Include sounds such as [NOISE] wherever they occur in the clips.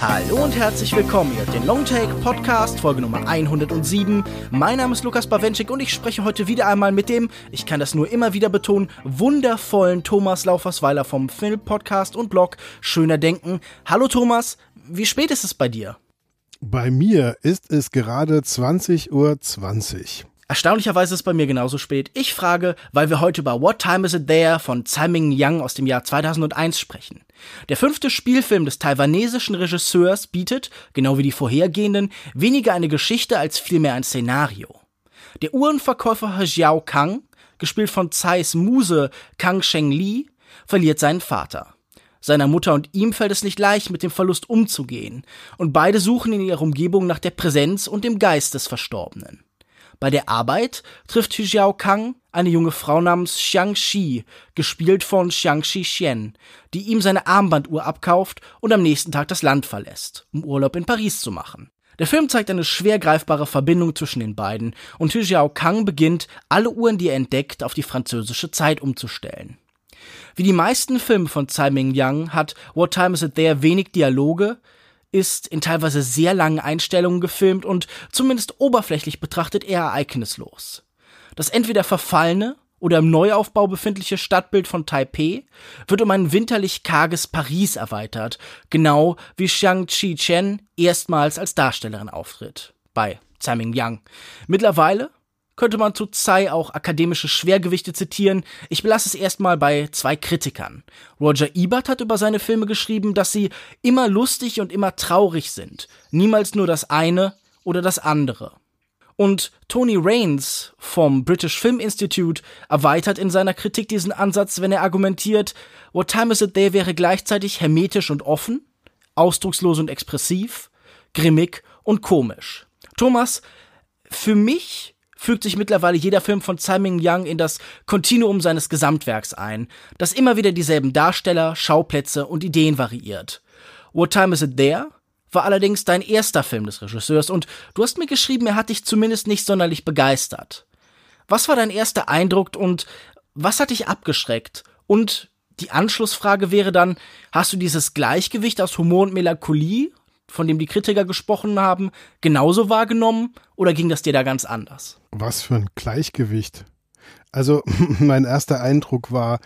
Hallo und herzlich willkommen. Ihr habt den Longtake Podcast, Folge Nummer 107. Mein Name ist Lukas Bawenschik und ich spreche heute wieder einmal mit dem, ich kann das nur immer wieder betonen, wundervollen Thomas Laufersweiler vom Film Podcast und Blog Schöner Denken. Hallo Thomas, wie spät ist es bei dir? Bei mir ist es gerade 20.20 Uhr. 20. Erstaunlicherweise ist es bei mir genauso spät. Ich frage, weil wir heute über What Time Is It There von Tsai Ming Yang aus dem Jahr 2001 sprechen. Der fünfte Spielfilm des taiwanesischen Regisseurs bietet, genau wie die vorhergehenden, weniger eine Geschichte als vielmehr ein Szenario. Der Uhrenverkäufer Xiao Kang, gespielt von Tsais Muse Kang Sheng Li, verliert seinen Vater. Seiner Mutter und ihm fällt es nicht leicht, mit dem Verlust umzugehen, und beide suchen in ihrer Umgebung nach der Präsenz und dem Geist des Verstorbenen. Bei der Arbeit trifft Xiao Kang eine junge Frau namens Xiang Shi, gespielt von Xiang Shi Xian, die ihm seine Armbanduhr abkauft und am nächsten Tag das Land verlässt, um Urlaub in Paris zu machen. Der Film zeigt eine schwer greifbare Verbindung zwischen den beiden und Xiao Kang beginnt, alle Uhren, die er entdeckt, auf die französische Zeit umzustellen. Wie die meisten Filme von Tsai Ming Yang hat What Time Is It There wenig Dialoge, ist in teilweise sehr langen Einstellungen gefilmt und zumindest oberflächlich betrachtet eher ereignislos. Das entweder verfallene oder im Neuaufbau befindliche Stadtbild von Taipeh wird um ein winterlich karges Paris erweitert, genau wie Xiang Chi-Chen erstmals als Darstellerin auftritt. Bei Tsai Ming-Yang. Mittlerweile könnte man zu Tsai auch akademische Schwergewichte zitieren. Ich belasse es erstmal bei zwei Kritikern. Roger Ebert hat über seine Filme geschrieben, dass sie immer lustig und immer traurig sind, niemals nur das eine oder das andere. Und Tony Raines vom British Film Institute erweitert in seiner Kritik diesen Ansatz, wenn er argumentiert, What Time Is It There wäre gleichzeitig hermetisch und offen, ausdruckslos und expressiv, grimmig und komisch. Thomas, für mich fügt sich mittlerweile jeder Film von Tsai Ming Yang in das Kontinuum seines Gesamtwerks ein, das immer wieder dieselben Darsteller, Schauplätze und Ideen variiert. What Time Is It There? war allerdings dein erster Film des Regisseurs und du hast mir geschrieben, er hat dich zumindest nicht sonderlich begeistert. Was war dein erster Eindruck und was hat dich abgeschreckt? Und die Anschlussfrage wäre dann, hast du dieses Gleichgewicht aus Humor und Melancholie von dem die Kritiker gesprochen haben, genauso wahrgenommen oder ging das dir da ganz anders? Was für ein Gleichgewicht. Also [LAUGHS] mein erster Eindruck war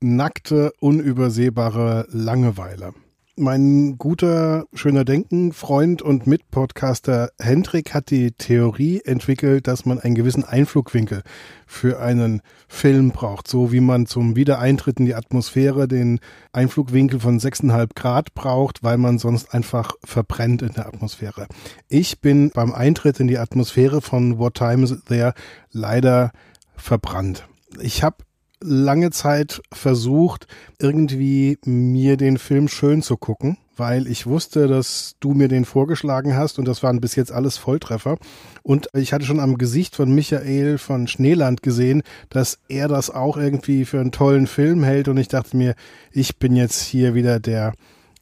nackte, unübersehbare Langeweile. Mein guter, schöner Denken, Freund und Mitpodcaster Hendrik hat die Theorie entwickelt, dass man einen gewissen Einflugwinkel für einen Film braucht. So wie man zum Wiedereintritt in die Atmosphäre den Einflugwinkel von 6,5 Grad braucht, weil man sonst einfach verbrennt in der Atmosphäre. Ich bin beim Eintritt in die Atmosphäre von What Time Is It There leider verbrannt. Ich habe lange Zeit versucht, irgendwie mir den Film schön zu gucken, weil ich wusste, dass du mir den vorgeschlagen hast und das waren bis jetzt alles Volltreffer. Und ich hatte schon am Gesicht von Michael von Schneeland gesehen, dass er das auch irgendwie für einen tollen Film hält und ich dachte mir, ich bin jetzt hier wieder der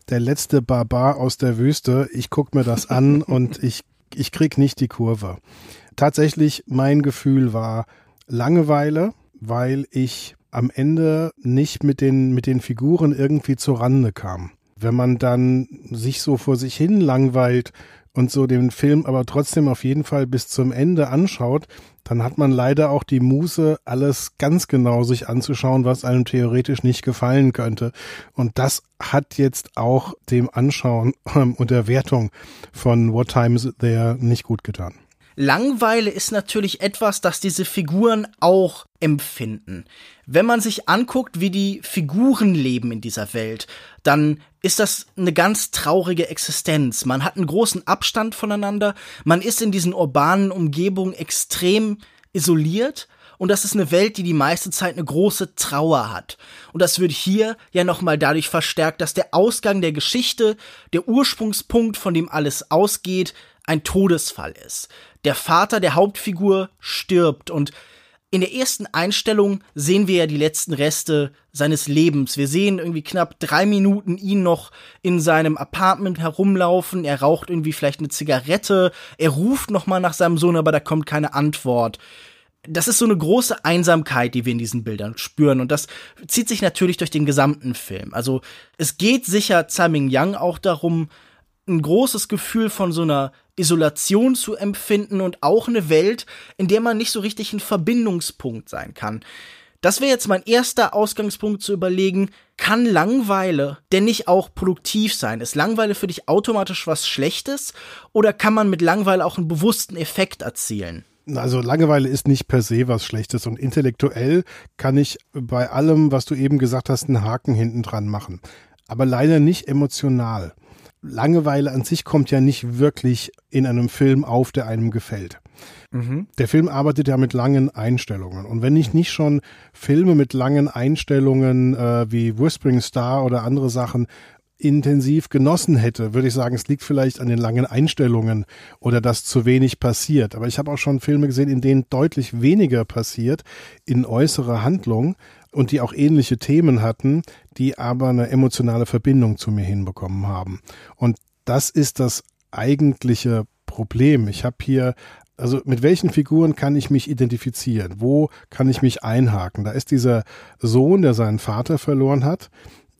der letzte Barbar aus der Wüste. Ich guck mir das an [LAUGHS] und ich ich krieg nicht die Kurve. Tatsächlich mein Gefühl war Langeweile, weil ich am Ende nicht mit den, mit den Figuren irgendwie zur Rande kam. Wenn man dann sich so vor sich hin langweilt und so den Film aber trotzdem auf jeden Fall bis zum Ende anschaut, dann hat man leider auch die Muße, alles ganz genau sich anzuschauen, was einem theoretisch nicht gefallen könnte. Und das hat jetzt auch dem Anschauen und der Wertung von What Time Is There nicht gut getan. Langweile ist natürlich etwas, das diese Figuren auch empfinden. Wenn man sich anguckt, wie die Figuren leben in dieser Welt, dann ist das eine ganz traurige Existenz. Man hat einen großen Abstand voneinander, man ist in diesen urbanen Umgebungen extrem isoliert und das ist eine Welt, die die meiste Zeit eine große Trauer hat. Und das wird hier ja nochmal dadurch verstärkt, dass der Ausgang der Geschichte, der Ursprungspunkt, von dem alles ausgeht, ein Todesfall ist. Der Vater der Hauptfigur stirbt und in der ersten Einstellung sehen wir ja die letzten Reste seines Lebens. Wir sehen irgendwie knapp drei Minuten ihn noch in seinem Apartment herumlaufen. Er raucht irgendwie vielleicht eine Zigarette. Er ruft noch mal nach seinem Sohn, aber da kommt keine Antwort. Das ist so eine große Einsamkeit, die wir in diesen Bildern spüren. Und das zieht sich natürlich durch den gesamten Film. Also es geht sicher Tsai Ming Yang auch darum, ein großes Gefühl von so einer Isolation zu empfinden und auch eine Welt, in der man nicht so richtig ein Verbindungspunkt sein kann. Das wäre jetzt mein erster Ausgangspunkt zu überlegen, kann Langweile denn nicht auch produktiv sein? Ist Langweile für dich automatisch was Schlechtes oder kann man mit Langweile auch einen bewussten Effekt erzielen? Also Langeweile ist nicht per se was Schlechtes und intellektuell kann ich bei allem, was du eben gesagt hast, einen Haken hinten dran machen. Aber leider nicht emotional. Langeweile an sich kommt ja nicht wirklich in einem Film auf, der einem gefällt. Mhm. Der Film arbeitet ja mit langen Einstellungen. Und wenn ich nicht schon Filme mit langen Einstellungen äh, wie Whispering Star oder andere Sachen intensiv genossen hätte, würde ich sagen, es liegt vielleicht an den langen Einstellungen oder dass zu wenig passiert. Aber ich habe auch schon Filme gesehen, in denen deutlich weniger passiert in äußerer Handlung und die auch ähnliche Themen hatten, die aber eine emotionale Verbindung zu mir hinbekommen haben. Und das ist das eigentliche Problem. Ich habe hier also mit welchen Figuren kann ich mich identifizieren? Wo kann ich mich einhaken? Da ist dieser Sohn, der seinen Vater verloren hat,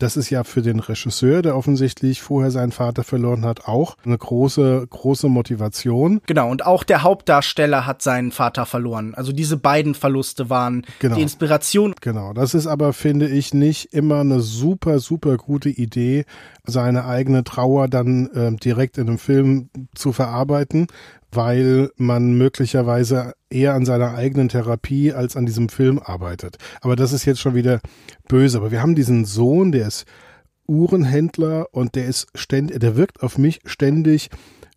das ist ja für den Regisseur, der offensichtlich vorher seinen Vater verloren hat, auch eine große, große Motivation. Genau, und auch der Hauptdarsteller hat seinen Vater verloren. Also diese beiden Verluste waren genau. die Inspiration. Genau, das ist aber, finde ich, nicht immer eine super, super gute Idee, seine eigene Trauer dann äh, direkt in einem Film zu verarbeiten, weil man möglicherweise eher an seiner eigenen Therapie als an diesem Film arbeitet. Aber das ist jetzt schon wieder böse. Aber wir haben diesen Sohn, der ist Uhrenhändler und der ist ständig, der wirkt auf mich ständig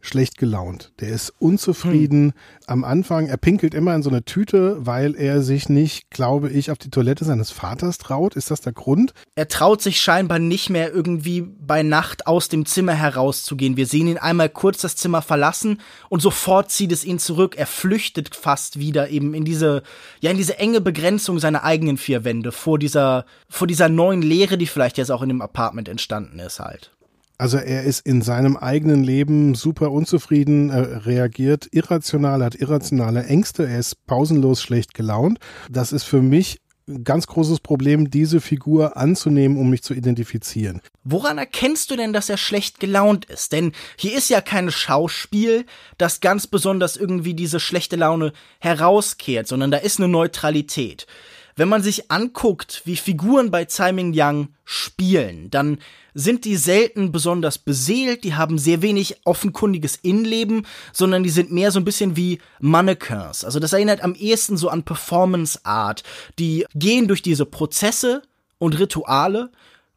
schlecht gelaunt. Der ist unzufrieden. Hm. Am Anfang, er pinkelt immer in so eine Tüte, weil er sich nicht, glaube ich, auf die Toilette seines Vaters traut. Ist das der Grund? Er traut sich scheinbar nicht mehr irgendwie bei Nacht aus dem Zimmer herauszugehen. Wir sehen ihn einmal kurz das Zimmer verlassen und sofort zieht es ihn zurück. Er flüchtet fast wieder eben in diese, ja, in diese enge Begrenzung seiner eigenen vier Wände vor dieser, vor dieser neuen Leere, die vielleicht jetzt auch in dem Apartment entstanden ist halt. Also er ist in seinem eigenen Leben super unzufrieden, er reagiert irrational, hat irrationale Ängste, er ist pausenlos schlecht gelaunt. Das ist für mich ein ganz großes Problem, diese Figur anzunehmen, um mich zu identifizieren. Woran erkennst du denn, dass er schlecht gelaunt ist? Denn hier ist ja kein Schauspiel, das ganz besonders irgendwie diese schlechte Laune herauskehrt, sondern da ist eine Neutralität. Wenn man sich anguckt, wie Figuren bei Tsai Ming Yang spielen, dann sind die selten besonders beseelt, die haben sehr wenig offenkundiges Innenleben, sondern die sind mehr so ein bisschen wie Mannequins. Also das erinnert am ehesten so an Performance Art. Die gehen durch diese Prozesse und Rituale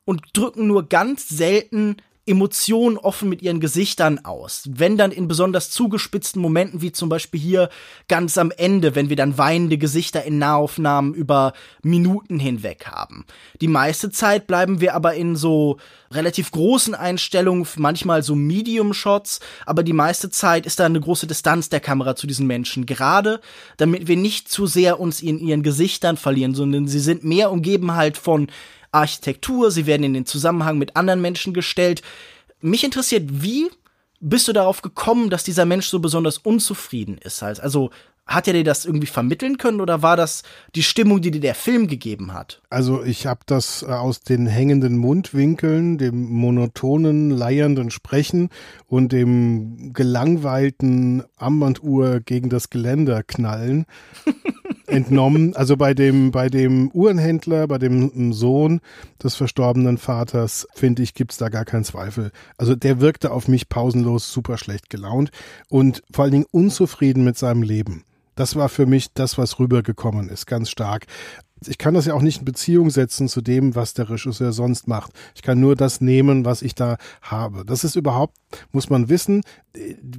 und drücken nur ganz selten Emotionen offen mit ihren Gesichtern aus. Wenn dann in besonders zugespitzten Momenten, wie zum Beispiel hier ganz am Ende, wenn wir dann weinende Gesichter in Nahaufnahmen über Minuten hinweg haben. Die meiste Zeit bleiben wir aber in so relativ großen Einstellungen, manchmal so Medium-Shots, aber die meiste Zeit ist da eine große Distanz der Kamera zu diesen Menschen. Gerade damit wir nicht zu sehr uns in ihren Gesichtern verlieren, sondern sie sind mehr umgeben halt von Architektur, sie werden in den Zusammenhang mit anderen Menschen gestellt. Mich interessiert, wie bist du darauf gekommen, dass dieser Mensch so besonders unzufrieden ist? Also hat er dir das irgendwie vermitteln können oder war das die Stimmung, die dir der Film gegeben hat? Also ich habe das äh, aus den hängenden Mundwinkeln, dem monotonen, leiernden Sprechen und dem gelangweilten Armbanduhr gegen das Geländer knallen [LAUGHS] entnommen. Also bei dem, bei dem Uhrenhändler, bei dem Sohn des verstorbenen Vaters, finde ich, gibt's da gar keinen Zweifel. Also der wirkte auf mich pausenlos super schlecht gelaunt und vor allen Dingen unzufrieden mit seinem Leben. Das war für mich das, was rübergekommen ist, ganz stark. Ich kann das ja auch nicht in Beziehung setzen zu dem, was der Regisseur sonst macht. Ich kann nur das nehmen, was ich da habe. Das ist überhaupt, muss man wissen,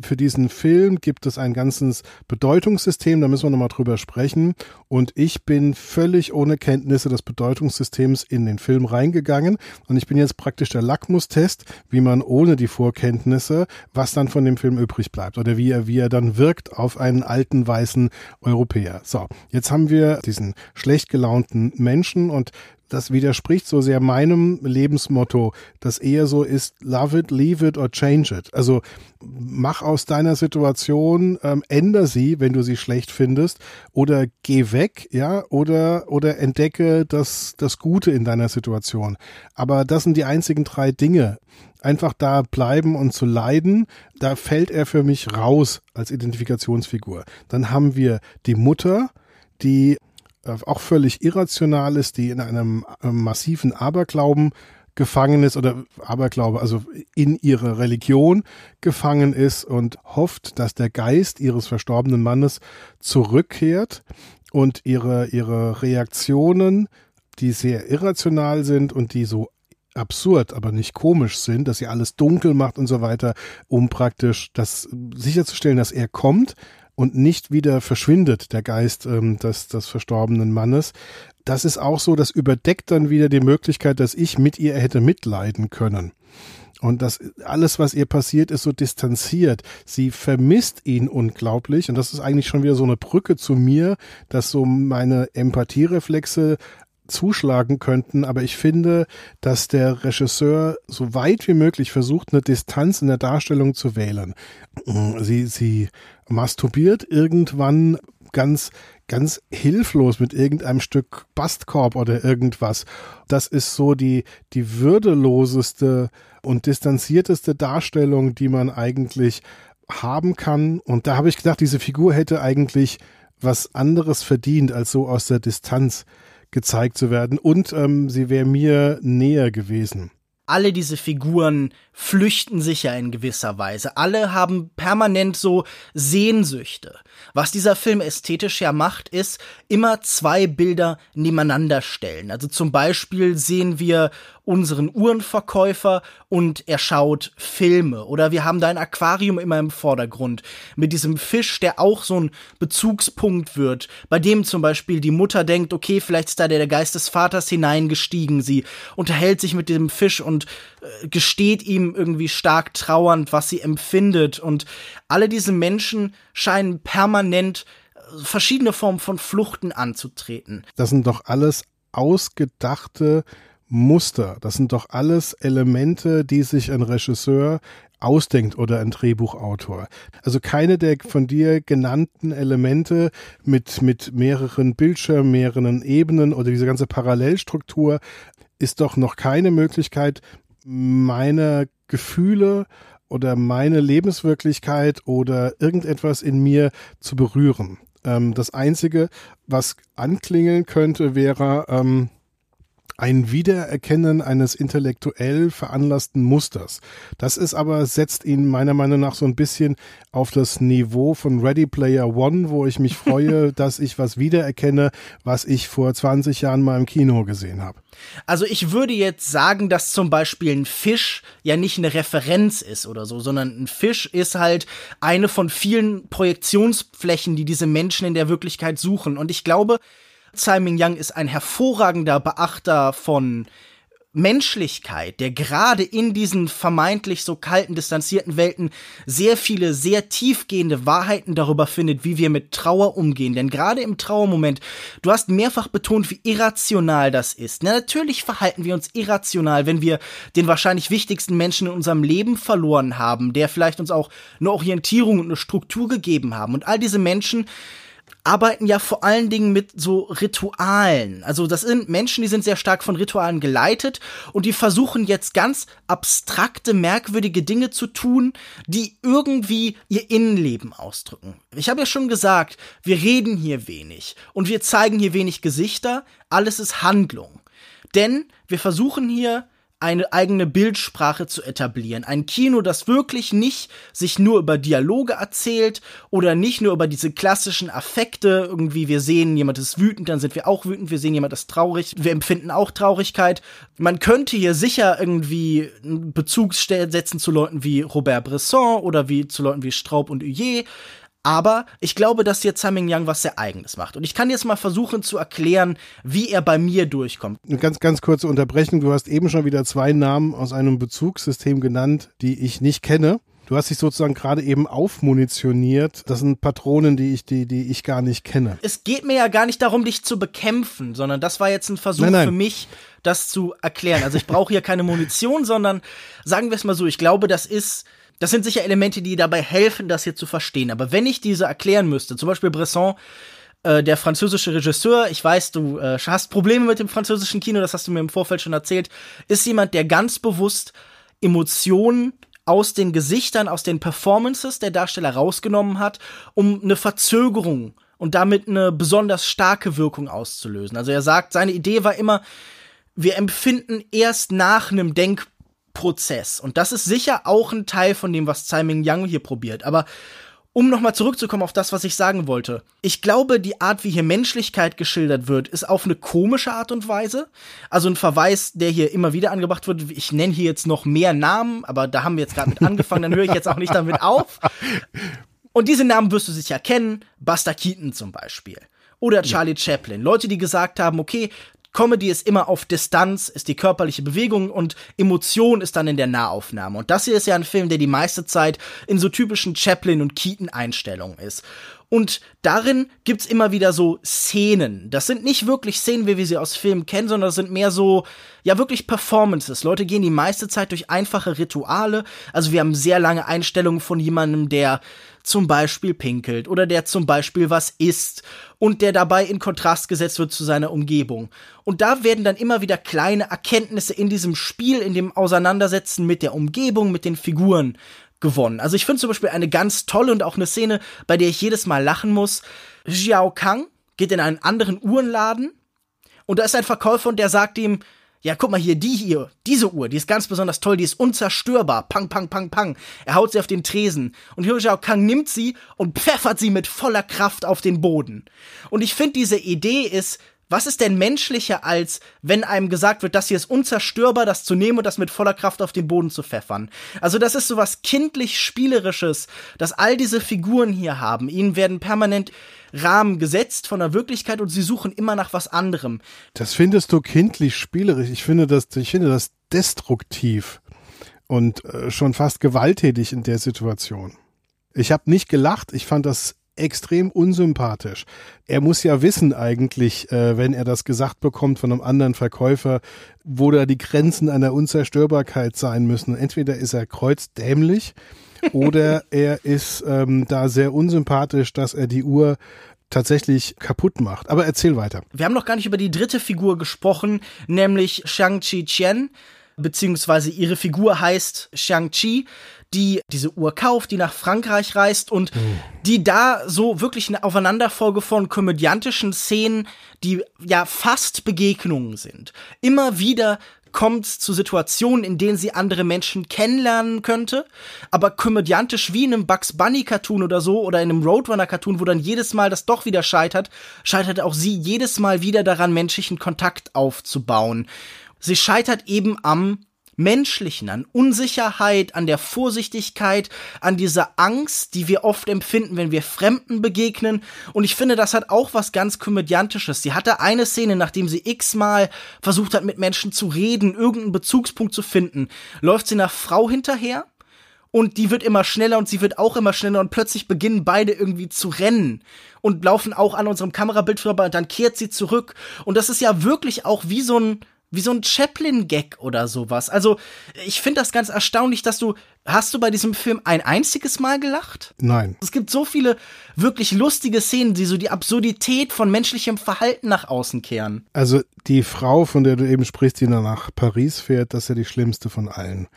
für diesen Film gibt es ein ganzes Bedeutungssystem, da müssen wir nochmal drüber sprechen. Und ich bin völlig ohne Kenntnisse des Bedeutungssystems in den Film reingegangen. Und ich bin jetzt praktisch der Lackmustest, wie man ohne die Vorkenntnisse, was dann von dem Film übrig bleibt oder wie er, wie er dann wirkt auf einen alten weißen Europäer. So, jetzt haben wir diesen schlecht gelaunten Menschen und das widerspricht so sehr meinem Lebensmotto, das eher so ist, love it, leave it or change it. Also mach aus deiner Situation, ähm, änder sie, wenn du sie schlecht findest, oder geh weg, ja, oder, oder entdecke das, das Gute in deiner Situation. Aber das sind die einzigen drei Dinge. Einfach da bleiben und zu leiden, da fällt er für mich raus als Identifikationsfigur. Dann haben wir die Mutter, die auch völlig irrational ist, die in einem äh, massiven Aberglauben gefangen ist oder Aberglaube, also in ihrer Religion gefangen ist und hofft, dass der Geist ihres verstorbenen Mannes zurückkehrt und ihre, ihre Reaktionen, die sehr irrational sind und die so absurd, aber nicht komisch sind, dass sie alles dunkel macht und so weiter, um praktisch das sicherzustellen, dass er kommt, und nicht wieder verschwindet, der Geist ähm, des, des verstorbenen Mannes. Das ist auch so, das überdeckt dann wieder die Möglichkeit, dass ich mit ihr hätte mitleiden können. Und das alles, was ihr passiert, ist so distanziert. Sie vermisst ihn unglaublich. Und das ist eigentlich schon wieder so eine Brücke zu mir, dass so meine Empathiereflexe zuschlagen könnten, aber ich finde, dass der Regisseur so weit wie möglich versucht, eine Distanz in der Darstellung zu wählen. Sie, sie masturbiert irgendwann ganz, ganz hilflos mit irgendeinem Stück Bastkorb oder irgendwas. Das ist so die, die würdeloseste und distanzierteste Darstellung, die man eigentlich haben kann. Und da habe ich gedacht, diese Figur hätte eigentlich was anderes verdient, als so aus der Distanz gezeigt zu werden. Und ähm, sie wäre mir näher gewesen alle diese Figuren flüchten sich ja in gewisser Weise. Alle haben permanent so Sehnsüchte. Was dieser Film ästhetisch ja macht, ist immer zwei Bilder nebeneinander stellen. Also zum Beispiel sehen wir unseren Uhrenverkäufer und er schaut Filme. Oder wir haben da ein Aquarium immer im Vordergrund mit diesem Fisch, der auch so ein Bezugspunkt wird, bei dem zum Beispiel die Mutter denkt, okay, vielleicht ist da der Geist des Vaters hineingestiegen. Sie unterhält sich mit diesem Fisch und äh, gesteht ihm irgendwie stark trauernd, was sie empfindet. Und alle diese Menschen scheinen permanent äh, verschiedene Formen von Fluchten anzutreten. Das sind doch alles ausgedachte Muster. Das sind doch alles Elemente, die sich ein Regisseur ausdenkt oder ein Drehbuchautor. Also keine der von dir genannten Elemente mit, mit mehreren Bildschirmen, mehreren Ebenen oder diese ganze Parallelstruktur ist doch noch keine Möglichkeit, meine Gefühle oder meine Lebenswirklichkeit oder irgendetwas in mir zu berühren. Ähm, das Einzige, was anklingeln könnte, wäre, ähm, ein Wiedererkennen eines intellektuell veranlassten Musters. Das ist aber, setzt ihn meiner Meinung nach so ein bisschen auf das Niveau von Ready Player One, wo ich mich freue, [LAUGHS] dass ich was wiedererkenne, was ich vor 20 Jahren mal im Kino gesehen habe. Also ich würde jetzt sagen, dass zum Beispiel ein Fisch ja nicht eine Referenz ist oder so, sondern ein Fisch ist halt eine von vielen Projektionsflächen, die diese Menschen in der Wirklichkeit suchen. Und ich glaube, Tsai Ming-Yang ist ein hervorragender Beachter von Menschlichkeit, der gerade in diesen vermeintlich so kalten, distanzierten Welten sehr viele, sehr tiefgehende Wahrheiten darüber findet, wie wir mit Trauer umgehen. Denn gerade im Trauermoment, du hast mehrfach betont, wie irrational das ist. Na, natürlich verhalten wir uns irrational, wenn wir den wahrscheinlich wichtigsten Menschen in unserem Leben verloren haben, der vielleicht uns auch eine Orientierung und eine Struktur gegeben haben. Und all diese Menschen, arbeiten ja vor allen Dingen mit so Ritualen. Also das sind Menschen, die sind sehr stark von Ritualen geleitet und die versuchen jetzt ganz abstrakte, merkwürdige Dinge zu tun, die irgendwie ihr Innenleben ausdrücken. Ich habe ja schon gesagt, wir reden hier wenig und wir zeigen hier wenig Gesichter, alles ist Handlung. Denn wir versuchen hier eine eigene Bildsprache zu etablieren. Ein Kino, das wirklich nicht sich nur über Dialoge erzählt oder nicht nur über diese klassischen Affekte. Irgendwie, wir sehen, jemand ist wütend, dann sind wir auch wütend. Wir sehen, jemand ist traurig, wir empfinden auch Traurigkeit. Man könnte hier sicher irgendwie einen Bezug setzen zu Leuten wie Robert Bresson oder wie zu Leuten wie Straub und Huyer. Aber ich glaube, dass hier Tsai Ming-Yang was sehr Eigenes macht. Und ich kann jetzt mal versuchen zu erklären, wie er bei mir durchkommt. Eine ganz, ganz kurze Unterbrechung. Du hast eben schon wieder zwei Namen aus einem Bezugssystem genannt, die ich nicht kenne. Du hast dich sozusagen gerade eben aufmunitioniert. Das sind Patronen, die ich, die, die ich gar nicht kenne. Es geht mir ja gar nicht darum, dich zu bekämpfen, sondern das war jetzt ein Versuch Nein, nein. für mich, das zu erklären. Also ich brauche hier keine Munition, [LAUGHS] sondern sagen wir es mal so, ich glaube, das ist das sind sicher Elemente, die dabei helfen, das hier zu verstehen. Aber wenn ich diese erklären müsste, zum Beispiel Bresson, äh, der französische Regisseur, ich weiß, du äh, hast Probleme mit dem französischen Kino, das hast du mir im Vorfeld schon erzählt, ist jemand, der ganz bewusst Emotionen aus den Gesichtern, aus den Performances der Darsteller rausgenommen hat, um eine Verzögerung und damit eine besonders starke Wirkung auszulösen. Also er sagt, seine Idee war immer, wir empfinden erst nach einem Denk Prozess. Und das ist sicher auch ein Teil von dem, was Tsai Ming Yang hier probiert. Aber um nochmal zurückzukommen auf das, was ich sagen wollte. Ich glaube, die Art, wie hier Menschlichkeit geschildert wird, ist auf eine komische Art und Weise. Also ein Verweis, der hier immer wieder angebracht wird. Ich nenne hier jetzt noch mehr Namen, aber da haben wir jetzt gerade mit angefangen, dann höre ich jetzt auch nicht damit auf. Und diese Namen wirst du sicher kennen. Buster Keaton zum Beispiel. Oder Charlie ja. Chaplin. Leute, die gesagt haben, okay, Comedy ist immer auf Distanz, ist die körperliche Bewegung und Emotion ist dann in der Nahaufnahme. Und das hier ist ja ein Film, der die meiste Zeit in so typischen Chaplin- und Keaton-Einstellungen ist. Und darin gibt's immer wieder so Szenen. Das sind nicht wirklich Szenen, wie wir sie aus Filmen kennen, sondern das sind mehr so, ja, wirklich Performances. Leute gehen die meiste Zeit durch einfache Rituale. Also wir haben sehr lange Einstellungen von jemandem, der zum Beispiel pinkelt oder der zum Beispiel was isst und der dabei in Kontrast gesetzt wird zu seiner Umgebung. Und da werden dann immer wieder kleine Erkenntnisse in diesem Spiel, in dem Auseinandersetzen mit der Umgebung, mit den Figuren gewonnen. Also ich finde zum Beispiel eine ganz tolle und auch eine Szene, bei der ich jedes Mal lachen muss. Xiao Kang geht in einen anderen Uhrenladen und da ist ein Verkäufer und der sagt ihm, ja, guck mal hier, die hier, diese Uhr, die ist ganz besonders toll, die ist unzerstörbar. Pang, pang, pang, pang. Er haut sie auf den Tresen. Und Hyo Xiao Kang nimmt sie und pfeffert sie mit voller Kraft auf den Boden. Und ich finde, diese Idee ist was ist denn menschlicher, als wenn einem gesagt wird, das hier ist unzerstörbar, das zu nehmen und das mit voller Kraft auf den Boden zu pfeffern? Also das ist so was kindlich Spielerisches, dass all diese Figuren hier haben. Ihnen werden permanent Rahmen gesetzt von der Wirklichkeit und sie suchen immer nach was anderem. Das findest du kindlich spielerisch. Ich finde das, ich finde das destruktiv und äh, schon fast gewalttätig in der Situation. Ich habe nicht gelacht. Ich fand das extrem unsympathisch. Er muss ja wissen eigentlich, äh, wenn er das gesagt bekommt von einem anderen Verkäufer, wo da die Grenzen einer Unzerstörbarkeit sein müssen. Entweder ist er kreuzdämlich [LAUGHS] oder er ist ähm, da sehr unsympathisch, dass er die Uhr tatsächlich kaputt macht. Aber erzähl weiter. Wir haben noch gar nicht über die dritte Figur gesprochen, nämlich Shang-Chi Chen, beziehungsweise ihre Figur heißt Shang-Chi die diese Uhr kauft, die nach Frankreich reist und mhm. die da so wirklich eine Aufeinanderfolge von komödiantischen Szenen, die ja fast Begegnungen sind. Immer wieder kommt zu Situationen, in denen sie andere Menschen kennenlernen könnte, aber komödiantisch wie in einem Bugs Bunny Cartoon oder so oder in einem Roadrunner Cartoon, wo dann jedes Mal das doch wieder scheitert, scheitert auch sie jedes Mal wieder daran, menschlichen Kontakt aufzubauen. Sie scheitert eben am Menschlichen, an Unsicherheit, an der Vorsichtigkeit, an dieser Angst, die wir oft empfinden, wenn wir Fremden begegnen. Und ich finde, das hat auch was ganz Komödiantisches. Sie hatte eine Szene, nachdem sie x-mal versucht hat, mit Menschen zu reden, irgendeinen Bezugspunkt zu finden, läuft sie nach Frau hinterher und die wird immer schneller und sie wird auch immer schneller und plötzlich beginnen beide irgendwie zu rennen und laufen auch an unserem Kamerabild vorbei und dann kehrt sie zurück und das ist ja wirklich auch wie so ein wie so ein Chaplin-Gag oder sowas. Also, ich finde das ganz erstaunlich, dass du. Hast du bei diesem Film ein einziges Mal gelacht? Nein. Es gibt so viele wirklich lustige Szenen, die so die Absurdität von menschlichem Verhalten nach außen kehren. Also, die Frau, von der du eben sprichst, die nach Paris fährt, das ist ja die schlimmste von allen.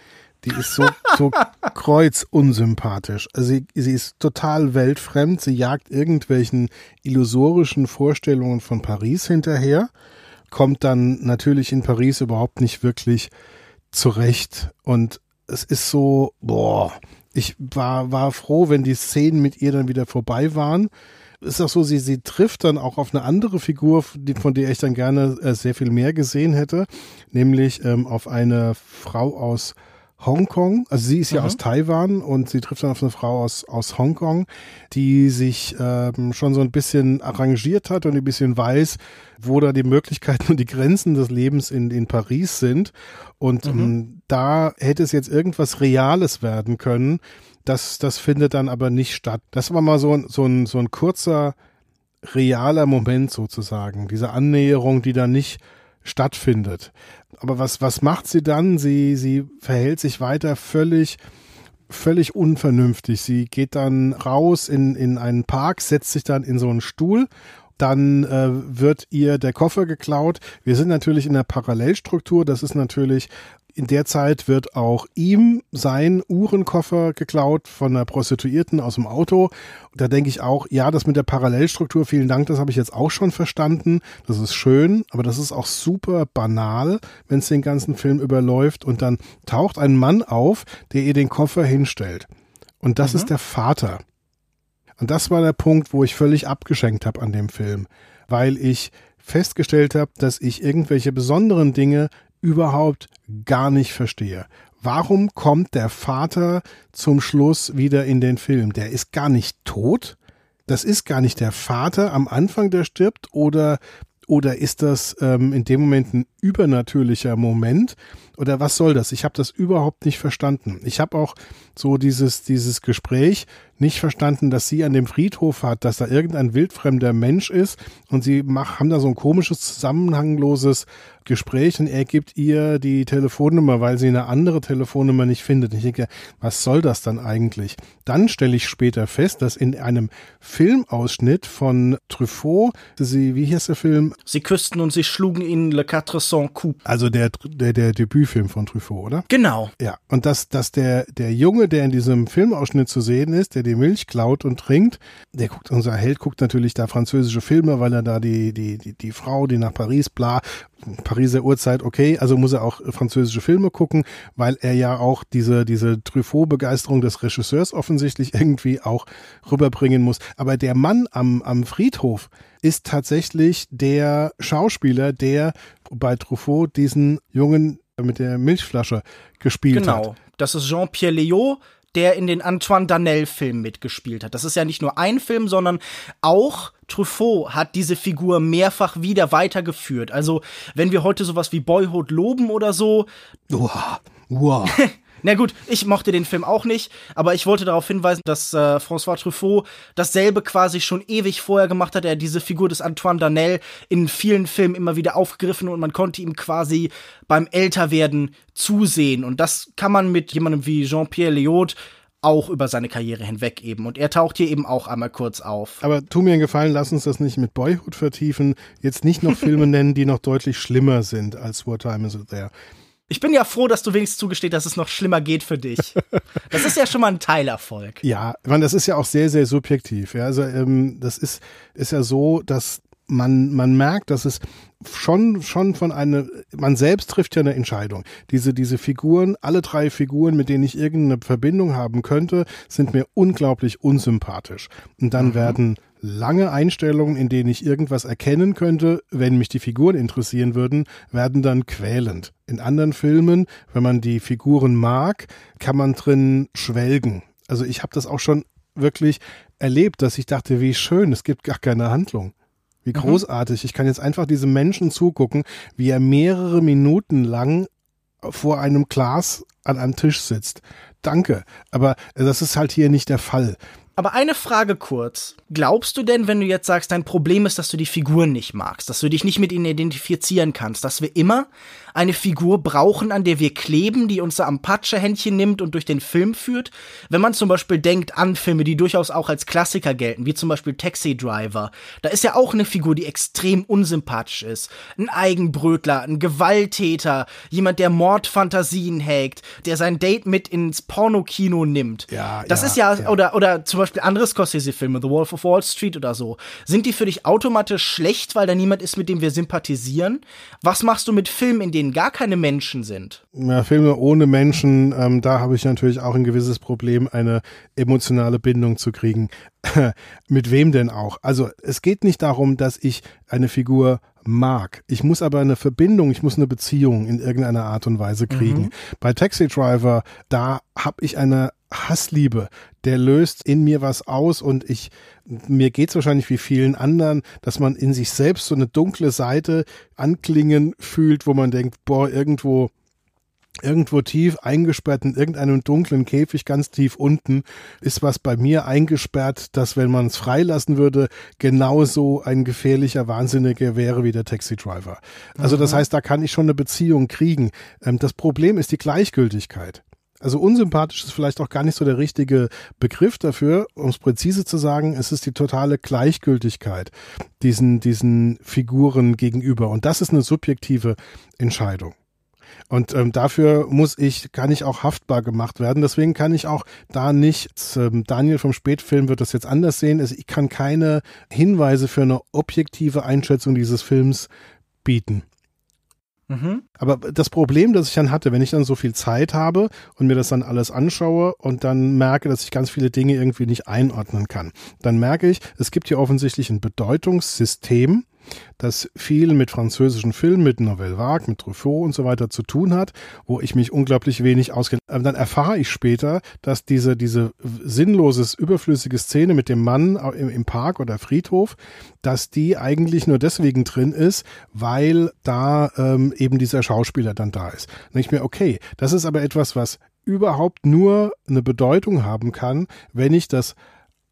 Die ist so, so [LAUGHS] kreuzunsympathisch. Also sie, sie ist total weltfremd. Sie jagt irgendwelchen illusorischen Vorstellungen von Paris hinterher kommt dann natürlich in Paris überhaupt nicht wirklich zurecht. Und es ist so, boah, ich war, war froh, wenn die Szenen mit ihr dann wieder vorbei waren. Ist auch so, sie, sie trifft dann auch auf eine andere Figur, die, von der ich dann gerne äh, sehr viel mehr gesehen hätte, nämlich ähm, auf eine Frau aus Hongkong. Also sie ist ja mhm. aus Taiwan und sie trifft dann auf eine Frau aus, aus Hongkong, die sich ähm, schon so ein bisschen arrangiert hat und ein bisschen weiß, wo da die Möglichkeiten und die Grenzen des Lebens in, in Paris sind. Und mhm. ähm, da hätte es jetzt irgendwas Reales werden können. Das, das findet dann aber nicht statt. Das war mal so ein, so ein, so ein kurzer, realer Moment sozusagen. Diese Annäherung, die dann nicht stattfindet. Aber was, was macht sie dann? Sie, sie verhält sich weiter völlig, völlig unvernünftig. Sie geht dann raus in, in einen Park, setzt sich dann in so einen Stuhl dann äh, wird ihr der Koffer geklaut. Wir sind natürlich in der Parallelstruktur. Das ist natürlich in der Zeit wird auch ihm sein Uhrenkoffer geklaut von einer Prostituierten aus dem Auto. Da denke ich auch, ja, das mit der Parallelstruktur, vielen Dank, das habe ich jetzt auch schon verstanden. Das ist schön, aber das ist auch super banal, wenn es den ganzen Film überläuft und dann taucht ein Mann auf, der ihr den Koffer hinstellt. Und das mhm. ist der Vater. Und das war der Punkt, wo ich völlig abgeschenkt habe an dem Film, weil ich festgestellt habe, dass ich irgendwelche besonderen Dinge überhaupt gar nicht verstehe. Warum kommt der Vater zum Schluss wieder in den Film? Der ist gar nicht tot. Das ist gar nicht der Vater am Anfang, der stirbt, oder oder ist das ähm, in dem Moment ein übernatürlicher Moment? Oder was soll das? Ich habe das überhaupt nicht verstanden. Ich habe auch so dieses, dieses Gespräch nicht verstanden, dass sie an dem Friedhof hat, dass da irgendein wildfremder Mensch ist und sie mach, haben da so ein komisches, zusammenhangloses Gespräch und er gibt ihr die Telefonnummer, weil sie eine andere Telefonnummer nicht findet. Ich denke, was soll das dann eigentlich? Dann stelle ich später fest, dass in einem Filmausschnitt von Truffaut, sie, wie hieß der Film? Sie küssten und sie schlugen in Le Quatre Cent Coupe. Also der, der, der Debütfilm von Truffaut, oder? Genau. Ja. Und dass, dass der, der Junge, der in diesem Filmausschnitt zu sehen ist, der die Milch klaut und trinkt, der guckt, unser Held guckt natürlich da französische Filme, weil er da die, die, die, die Frau, die nach Paris, bla, Pariser Uhrzeit, okay, also muss er auch französische Filme gucken, weil er ja auch diese, diese Truffaut-Begeisterung des Regisseurs offensichtlich [LAUGHS] irgendwie auch rüberbringen muss. Aber der Mann am, am Friedhof ist tatsächlich der Schauspieler, der bei Truffaut diesen Jungen mit der Milchflasche gespielt genau. hat. Genau. Das ist Jean-Pierre Léaud, der in den Antoine Danel-Filmen mitgespielt hat. Das ist ja nicht nur ein Film, sondern auch Truffaut hat diese Figur mehrfach wieder weitergeführt. Also, wenn wir heute sowas wie Boyhood loben oder so. Wow. Wow. [LAUGHS] Na gut, ich mochte den Film auch nicht, aber ich wollte darauf hinweisen, dass äh, François Truffaut dasselbe quasi schon ewig vorher gemacht hat. Er hat diese Figur des Antoine Danel in vielen Filmen immer wieder aufgegriffen und man konnte ihm quasi beim Älterwerden zusehen. Und das kann man mit jemandem wie Jean-Pierre Léaud auch über seine Karriere hinweg eben. Und er taucht hier eben auch einmal kurz auf. Aber tu mir einen Gefallen, lass uns das nicht mit Boyhood vertiefen. Jetzt nicht noch Filme [LAUGHS] nennen, die noch deutlich schlimmer sind als What Time Is It There. Ich bin ja froh, dass du wenigstens zugestehst, dass es noch schlimmer geht für dich. Das ist ja schon mal ein Teilerfolg. Ja, meine, das ist ja auch sehr, sehr subjektiv. Ja, also ähm, das ist, ist ja so, dass man, man merkt, dass es schon, schon von einer, man selbst trifft ja eine Entscheidung. Diese, diese Figuren, alle drei Figuren, mit denen ich irgendeine Verbindung haben könnte, sind mir unglaublich unsympathisch. Und dann mhm. werden lange Einstellungen, in denen ich irgendwas erkennen könnte, wenn mich die Figuren interessieren würden, werden dann quälend. In anderen Filmen, wenn man die Figuren mag, kann man drin schwelgen. Also ich habe das auch schon wirklich erlebt, dass ich dachte, wie schön, es gibt gar keine Handlung. Wie mhm. großartig. Ich kann jetzt einfach diesem Menschen zugucken, wie er mehrere Minuten lang vor einem Glas an einem Tisch sitzt. Danke. Aber das ist halt hier nicht der Fall. Aber eine Frage kurz. Glaubst du denn, wenn du jetzt sagst, dein Problem ist, dass du die Figuren nicht magst, dass du dich nicht mit ihnen identifizieren kannst, dass wir immer eine Figur brauchen, an der wir kleben, die uns da am Patschehändchen nimmt und durch den Film führt? Wenn man zum Beispiel denkt an Filme, die durchaus auch als Klassiker gelten, wie zum Beispiel Taxi Driver, da ist ja auch eine Figur, die extrem unsympathisch ist. Ein Eigenbrötler, ein Gewalttäter, jemand, der Mordfantasien hegt, der sein Date mit ins Pornokino nimmt. Ja, das ja, ist ja, ja, oder, oder zum Beispiel andere Scorsese-Filme, The Wolf of Wall Street oder so. Sind die für dich automatisch schlecht, weil da niemand ist, mit dem wir sympathisieren? Was machst du mit Filmen, in denen denen gar keine Menschen sind. Ja, Filme ohne Menschen, ähm, da habe ich natürlich auch ein gewisses Problem, eine emotionale Bindung zu kriegen. [LAUGHS] Mit wem denn auch? Also es geht nicht darum, dass ich eine Figur mag. Ich muss aber eine Verbindung, ich muss eine Beziehung in irgendeiner Art und Weise kriegen. Mhm. Bei Taxi Driver, da habe ich eine Hassliebe. Der löst in mir was aus und ich, mir geht's wahrscheinlich wie vielen anderen, dass man in sich selbst so eine dunkle Seite anklingen fühlt, wo man denkt, boah, irgendwo irgendwo tief eingesperrt in irgendeinem dunklen Käfig ganz tief unten ist was bei mir eingesperrt, dass wenn man es freilassen würde, genauso ein gefährlicher Wahnsinniger wäre wie der Taxi Driver. Also das heißt, da kann ich schon eine Beziehung kriegen. Ähm, das Problem ist die Gleichgültigkeit. Also unsympathisch ist vielleicht auch gar nicht so der richtige Begriff dafür, um es präzise zu sagen, es ist die totale Gleichgültigkeit diesen, diesen Figuren gegenüber. Und das ist eine subjektive Entscheidung. Und ähm, dafür muss ich, kann ich auch haftbar gemacht werden. Deswegen kann ich auch da nicht, ähm, Daniel vom Spätfilm wird das jetzt anders sehen, also ich kann keine Hinweise für eine objektive Einschätzung dieses Films bieten. Mhm. Aber das Problem, das ich dann hatte, wenn ich dann so viel Zeit habe und mir das dann alles anschaue und dann merke, dass ich ganz viele Dinge irgendwie nicht einordnen kann, dann merke ich, es gibt hier offensichtlich ein Bedeutungssystem, das viel mit französischen Filmen, mit Nouvelle Vague, mit Truffaut und so weiter zu tun hat, wo ich mich unglaublich wenig auskenne. Dann erfahre ich später, dass diese, diese sinnloses, überflüssige Szene mit dem Mann im, im Park oder Friedhof, dass die eigentlich nur deswegen drin ist, weil da ähm, eben dieser Schauspieler dann da ist. Dann denke ich mir, okay, das ist aber etwas, was überhaupt nur eine Bedeutung haben kann, wenn ich das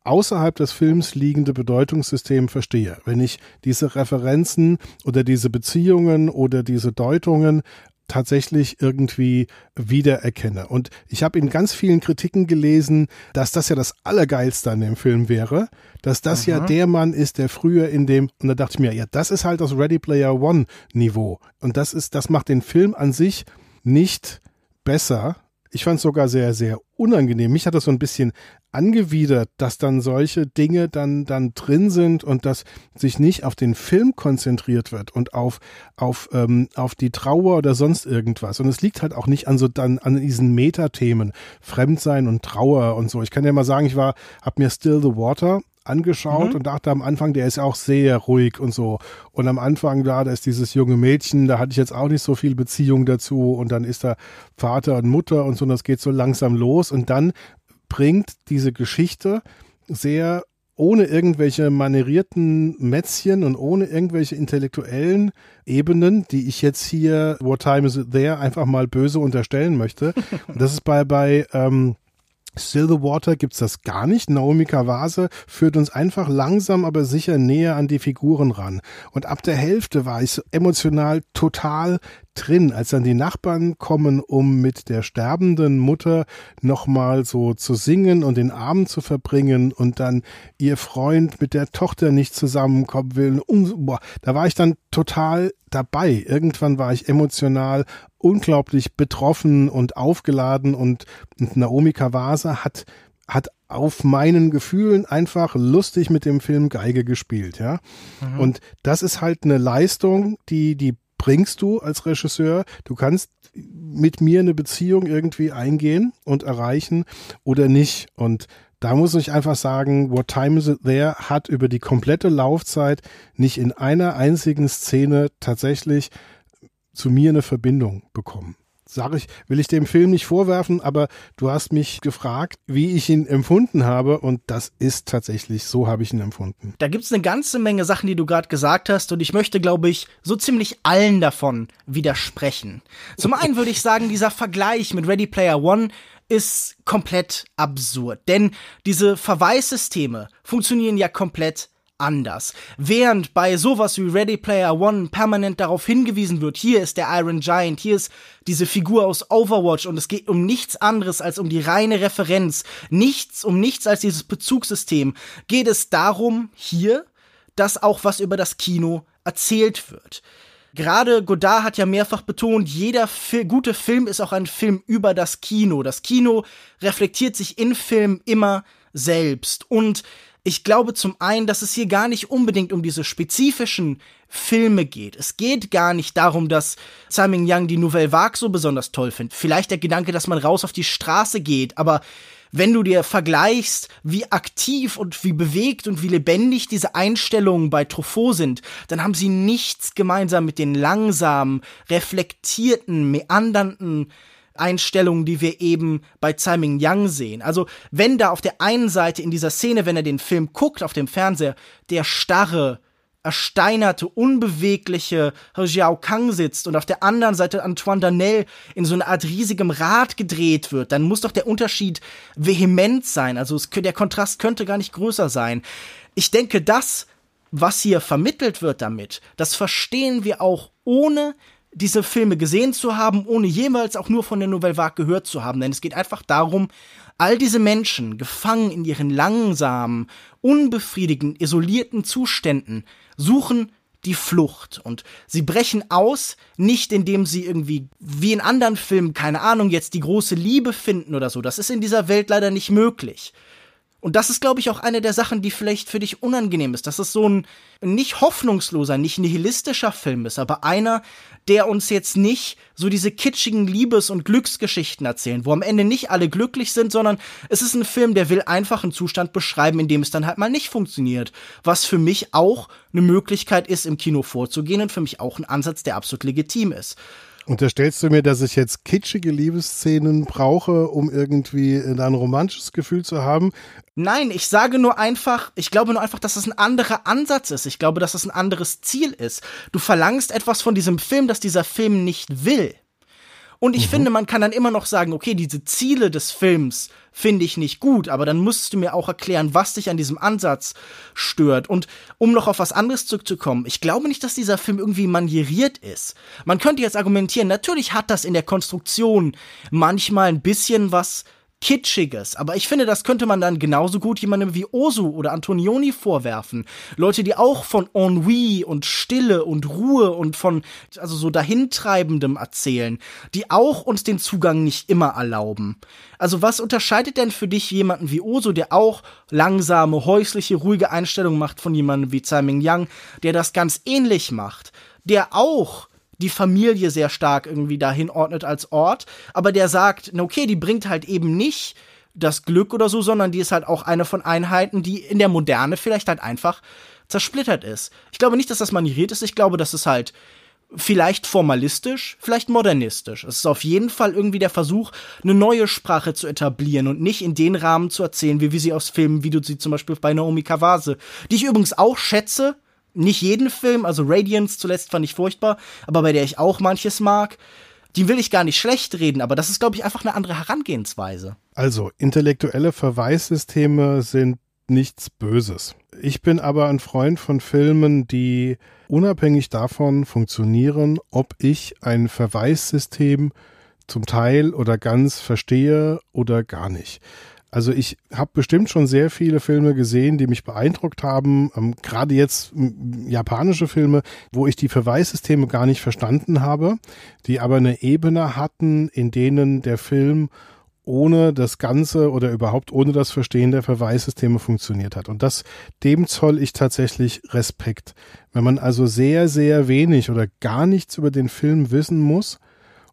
außerhalb des Films liegende Bedeutungssystem verstehe. Wenn ich diese Referenzen oder diese Beziehungen oder diese Deutungen tatsächlich irgendwie wiedererkenne. Und ich habe in ganz vielen Kritiken gelesen, dass das ja das Allergeilste an dem Film wäre, dass das Aha. ja der Mann ist, der früher in dem, und da dachte ich mir, ja, das ist halt das Ready Player One Niveau. Und das ist, das macht den Film an sich nicht besser, ich fand es sogar sehr, sehr unangenehm. Mich hat das so ein bisschen angewidert, dass dann solche Dinge dann, dann drin sind und dass sich nicht auf den Film konzentriert wird und auf, auf, ähm, auf die Trauer oder sonst irgendwas. Und es liegt halt auch nicht an so dann an diesen Metathemen, Fremdsein und Trauer und so. Ich kann ja mal sagen, ich war, hab mir Still the Water angeschaut mhm. und dachte am Anfang, der ist auch sehr ruhig und so. Und am Anfang, da, da ist dieses junge Mädchen, da hatte ich jetzt auch nicht so viel Beziehung dazu. Und dann ist da Vater und Mutter und so, und das geht so langsam los. Und dann bringt diese Geschichte sehr ohne irgendwelche manierierten Mätzchen und ohne irgendwelche intellektuellen Ebenen, die ich jetzt hier What Time Is It There einfach mal böse unterstellen möchte. [LAUGHS] Und das ist bei, bei ähm, Still the Water gibt's das gar nicht. Naomi Kawase führt uns einfach langsam, aber sicher näher an die Figuren ran. Und ab der Hälfte war ich emotional total drin, als dann die Nachbarn kommen, um mit der sterbenden Mutter nochmal so zu singen und den Abend zu verbringen und dann ihr Freund mit der Tochter nicht zusammenkommen will. boah, da war ich dann total dabei. Irgendwann war ich emotional unglaublich betroffen und aufgeladen und, und Naomi Kawase hat hat auf meinen Gefühlen einfach lustig mit dem Film Geige gespielt, ja. Mhm. Und das ist halt eine Leistung, die, die bringst du als Regisseur. Du kannst mit mir eine Beziehung irgendwie eingehen und erreichen oder nicht. Und da muss ich einfach sagen, What Time Is It There hat über die komplette Laufzeit nicht in einer einzigen Szene tatsächlich zu mir eine Verbindung bekommen sage ich, will ich dem Film nicht vorwerfen, aber du hast mich gefragt, wie ich ihn empfunden habe und das ist tatsächlich, so habe ich ihn empfunden. Da gibt's eine ganze Menge Sachen, die du gerade gesagt hast und ich möchte, glaube ich, so ziemlich allen davon widersprechen. Zum einen würde ich sagen, dieser Vergleich mit Ready Player One ist komplett absurd, denn diese Verweissysteme funktionieren ja komplett anders. Während bei sowas wie Ready Player One permanent darauf hingewiesen wird, hier ist der Iron Giant, hier ist diese Figur aus Overwatch und es geht um nichts anderes als um die reine Referenz, nichts um nichts als dieses Bezugssystem, geht es darum, hier, dass auch was über das Kino erzählt wird. Gerade Godard hat ja mehrfach betont, jeder Fi gute Film ist auch ein Film über das Kino. Das Kino reflektiert sich in Film immer selbst und Ich glaube zum einen, dass es hier gar nicht unbedingt um diese spezifischen Filme geht. Es geht gar nicht darum, dass Simon Young die Nouvelle Vague so besonders toll findet. Vielleicht der Gedanke, dass man raus auf die Straße geht, aber wenn du dir vergleichst, wie aktiv und wie bewegt und wie lebendig diese Einstellungen bei Truffaut sind, dann haben sie nichts gemeinsam mit den langsamen, reflektierten, meandernden Einstellungen, die wir eben bei Tsai Ming Yang sehen. Also, wenn da auf der einen Seite in dieser Szene, wenn er den Film guckt auf dem Fernseher, der starre, ersteinerte, unbewegliche Xiao Kang sitzt und auf der anderen Seite Antoine Danel in so einer Art riesigem Rad gedreht wird, dann muss doch der Unterschied vehement sein. Also es, der Kontrast könnte gar nicht größer sein. Ich denke, das, was hier vermittelt wird damit, das verstehen wir auch ohne diese Filme gesehen zu haben, ohne jemals auch nur von der Nouvelle Vague gehört zu haben. Denn es geht einfach darum, all diese Menschen, gefangen in ihren langsamen, unbefriedigenden, isolierten Zuständen, suchen die Flucht und sie brechen aus, nicht indem sie irgendwie wie in anderen Filmen, keine Ahnung, jetzt die große Liebe finden oder so. Das ist in dieser Welt leider nicht möglich. Und das ist, glaube ich, auch eine der Sachen, die vielleicht für dich unangenehm ist, dass es so ein nicht hoffnungsloser, nicht nihilistischer Film ist, aber einer, der uns jetzt nicht so diese kitschigen Liebes- und Glücksgeschichten erzählen, wo am Ende nicht alle glücklich sind, sondern es ist ein Film, der will einfach einen Zustand beschreiben, in dem es dann halt mal nicht funktioniert. Was für mich auch eine Möglichkeit ist, im Kino vorzugehen und für mich auch ein Ansatz, der absolut legitim ist. Unterstellst du mir, dass ich jetzt kitschige Liebesszenen brauche, um irgendwie ein romantisches Gefühl zu haben? Nein, ich sage nur einfach, ich glaube nur einfach, dass es ein anderer Ansatz ist. Ich glaube, dass es ein anderes Ziel ist. Du verlangst etwas von diesem Film, das dieser Film nicht will. Und ich mhm. finde, man kann dann immer noch sagen, okay, diese Ziele des Films finde ich nicht gut, aber dann musst du mir auch erklären, was dich an diesem Ansatz stört. Und um noch auf was anderes zurückzukommen, ich glaube nicht, dass dieser Film irgendwie manieriert ist. Man könnte jetzt argumentieren, natürlich hat das in der Konstruktion manchmal ein bisschen was Kitschiges. Aber ich finde, das könnte man dann genauso gut jemandem wie Osu oder Antonioni vorwerfen. Leute, die auch von Ennui und Stille und Ruhe und von, also so dahintreibendem erzählen, die auch uns den Zugang nicht immer erlauben. Also was unterscheidet denn für dich jemanden wie Osu, der auch langsame, häusliche, ruhige Einstellungen macht von jemandem wie Tsai Ming Yang, der das ganz ähnlich macht? Der auch die Familie sehr stark irgendwie dahin ordnet als Ort, aber der sagt, okay, die bringt halt eben nicht das Glück oder so, sondern die ist halt auch eine von Einheiten, die in der Moderne vielleicht halt einfach zersplittert ist. Ich glaube nicht, dass das manieriert ist, ich glaube, das ist halt vielleicht formalistisch, vielleicht modernistisch. Es ist auf jeden Fall irgendwie der Versuch, eine neue Sprache zu etablieren und nicht in den Rahmen zu erzählen, wie wir sie aus Filmen, wie du sie zum Beispiel bei Naomi Kawase, die ich übrigens auch schätze, nicht jeden Film, also Radiance zuletzt fand ich furchtbar, aber bei der ich auch manches mag. Die will ich gar nicht schlecht reden, aber das ist, glaube ich, einfach eine andere Herangehensweise. Also, intellektuelle Verweissysteme sind nichts Böses. Ich bin aber ein Freund von Filmen, die unabhängig davon funktionieren, ob ich ein Verweissystem zum Teil oder ganz verstehe oder gar nicht. Also ich habe bestimmt schon sehr viele Filme gesehen, die mich beeindruckt haben, ähm, gerade jetzt japanische Filme, wo ich die Verweissysteme gar nicht verstanden habe, die aber eine Ebene hatten, in denen der Film ohne das Ganze oder überhaupt ohne das Verstehen der Verweissysteme funktioniert hat. Und das, dem zoll ich tatsächlich Respekt. Wenn man also sehr, sehr wenig oder gar nichts über den Film wissen muss,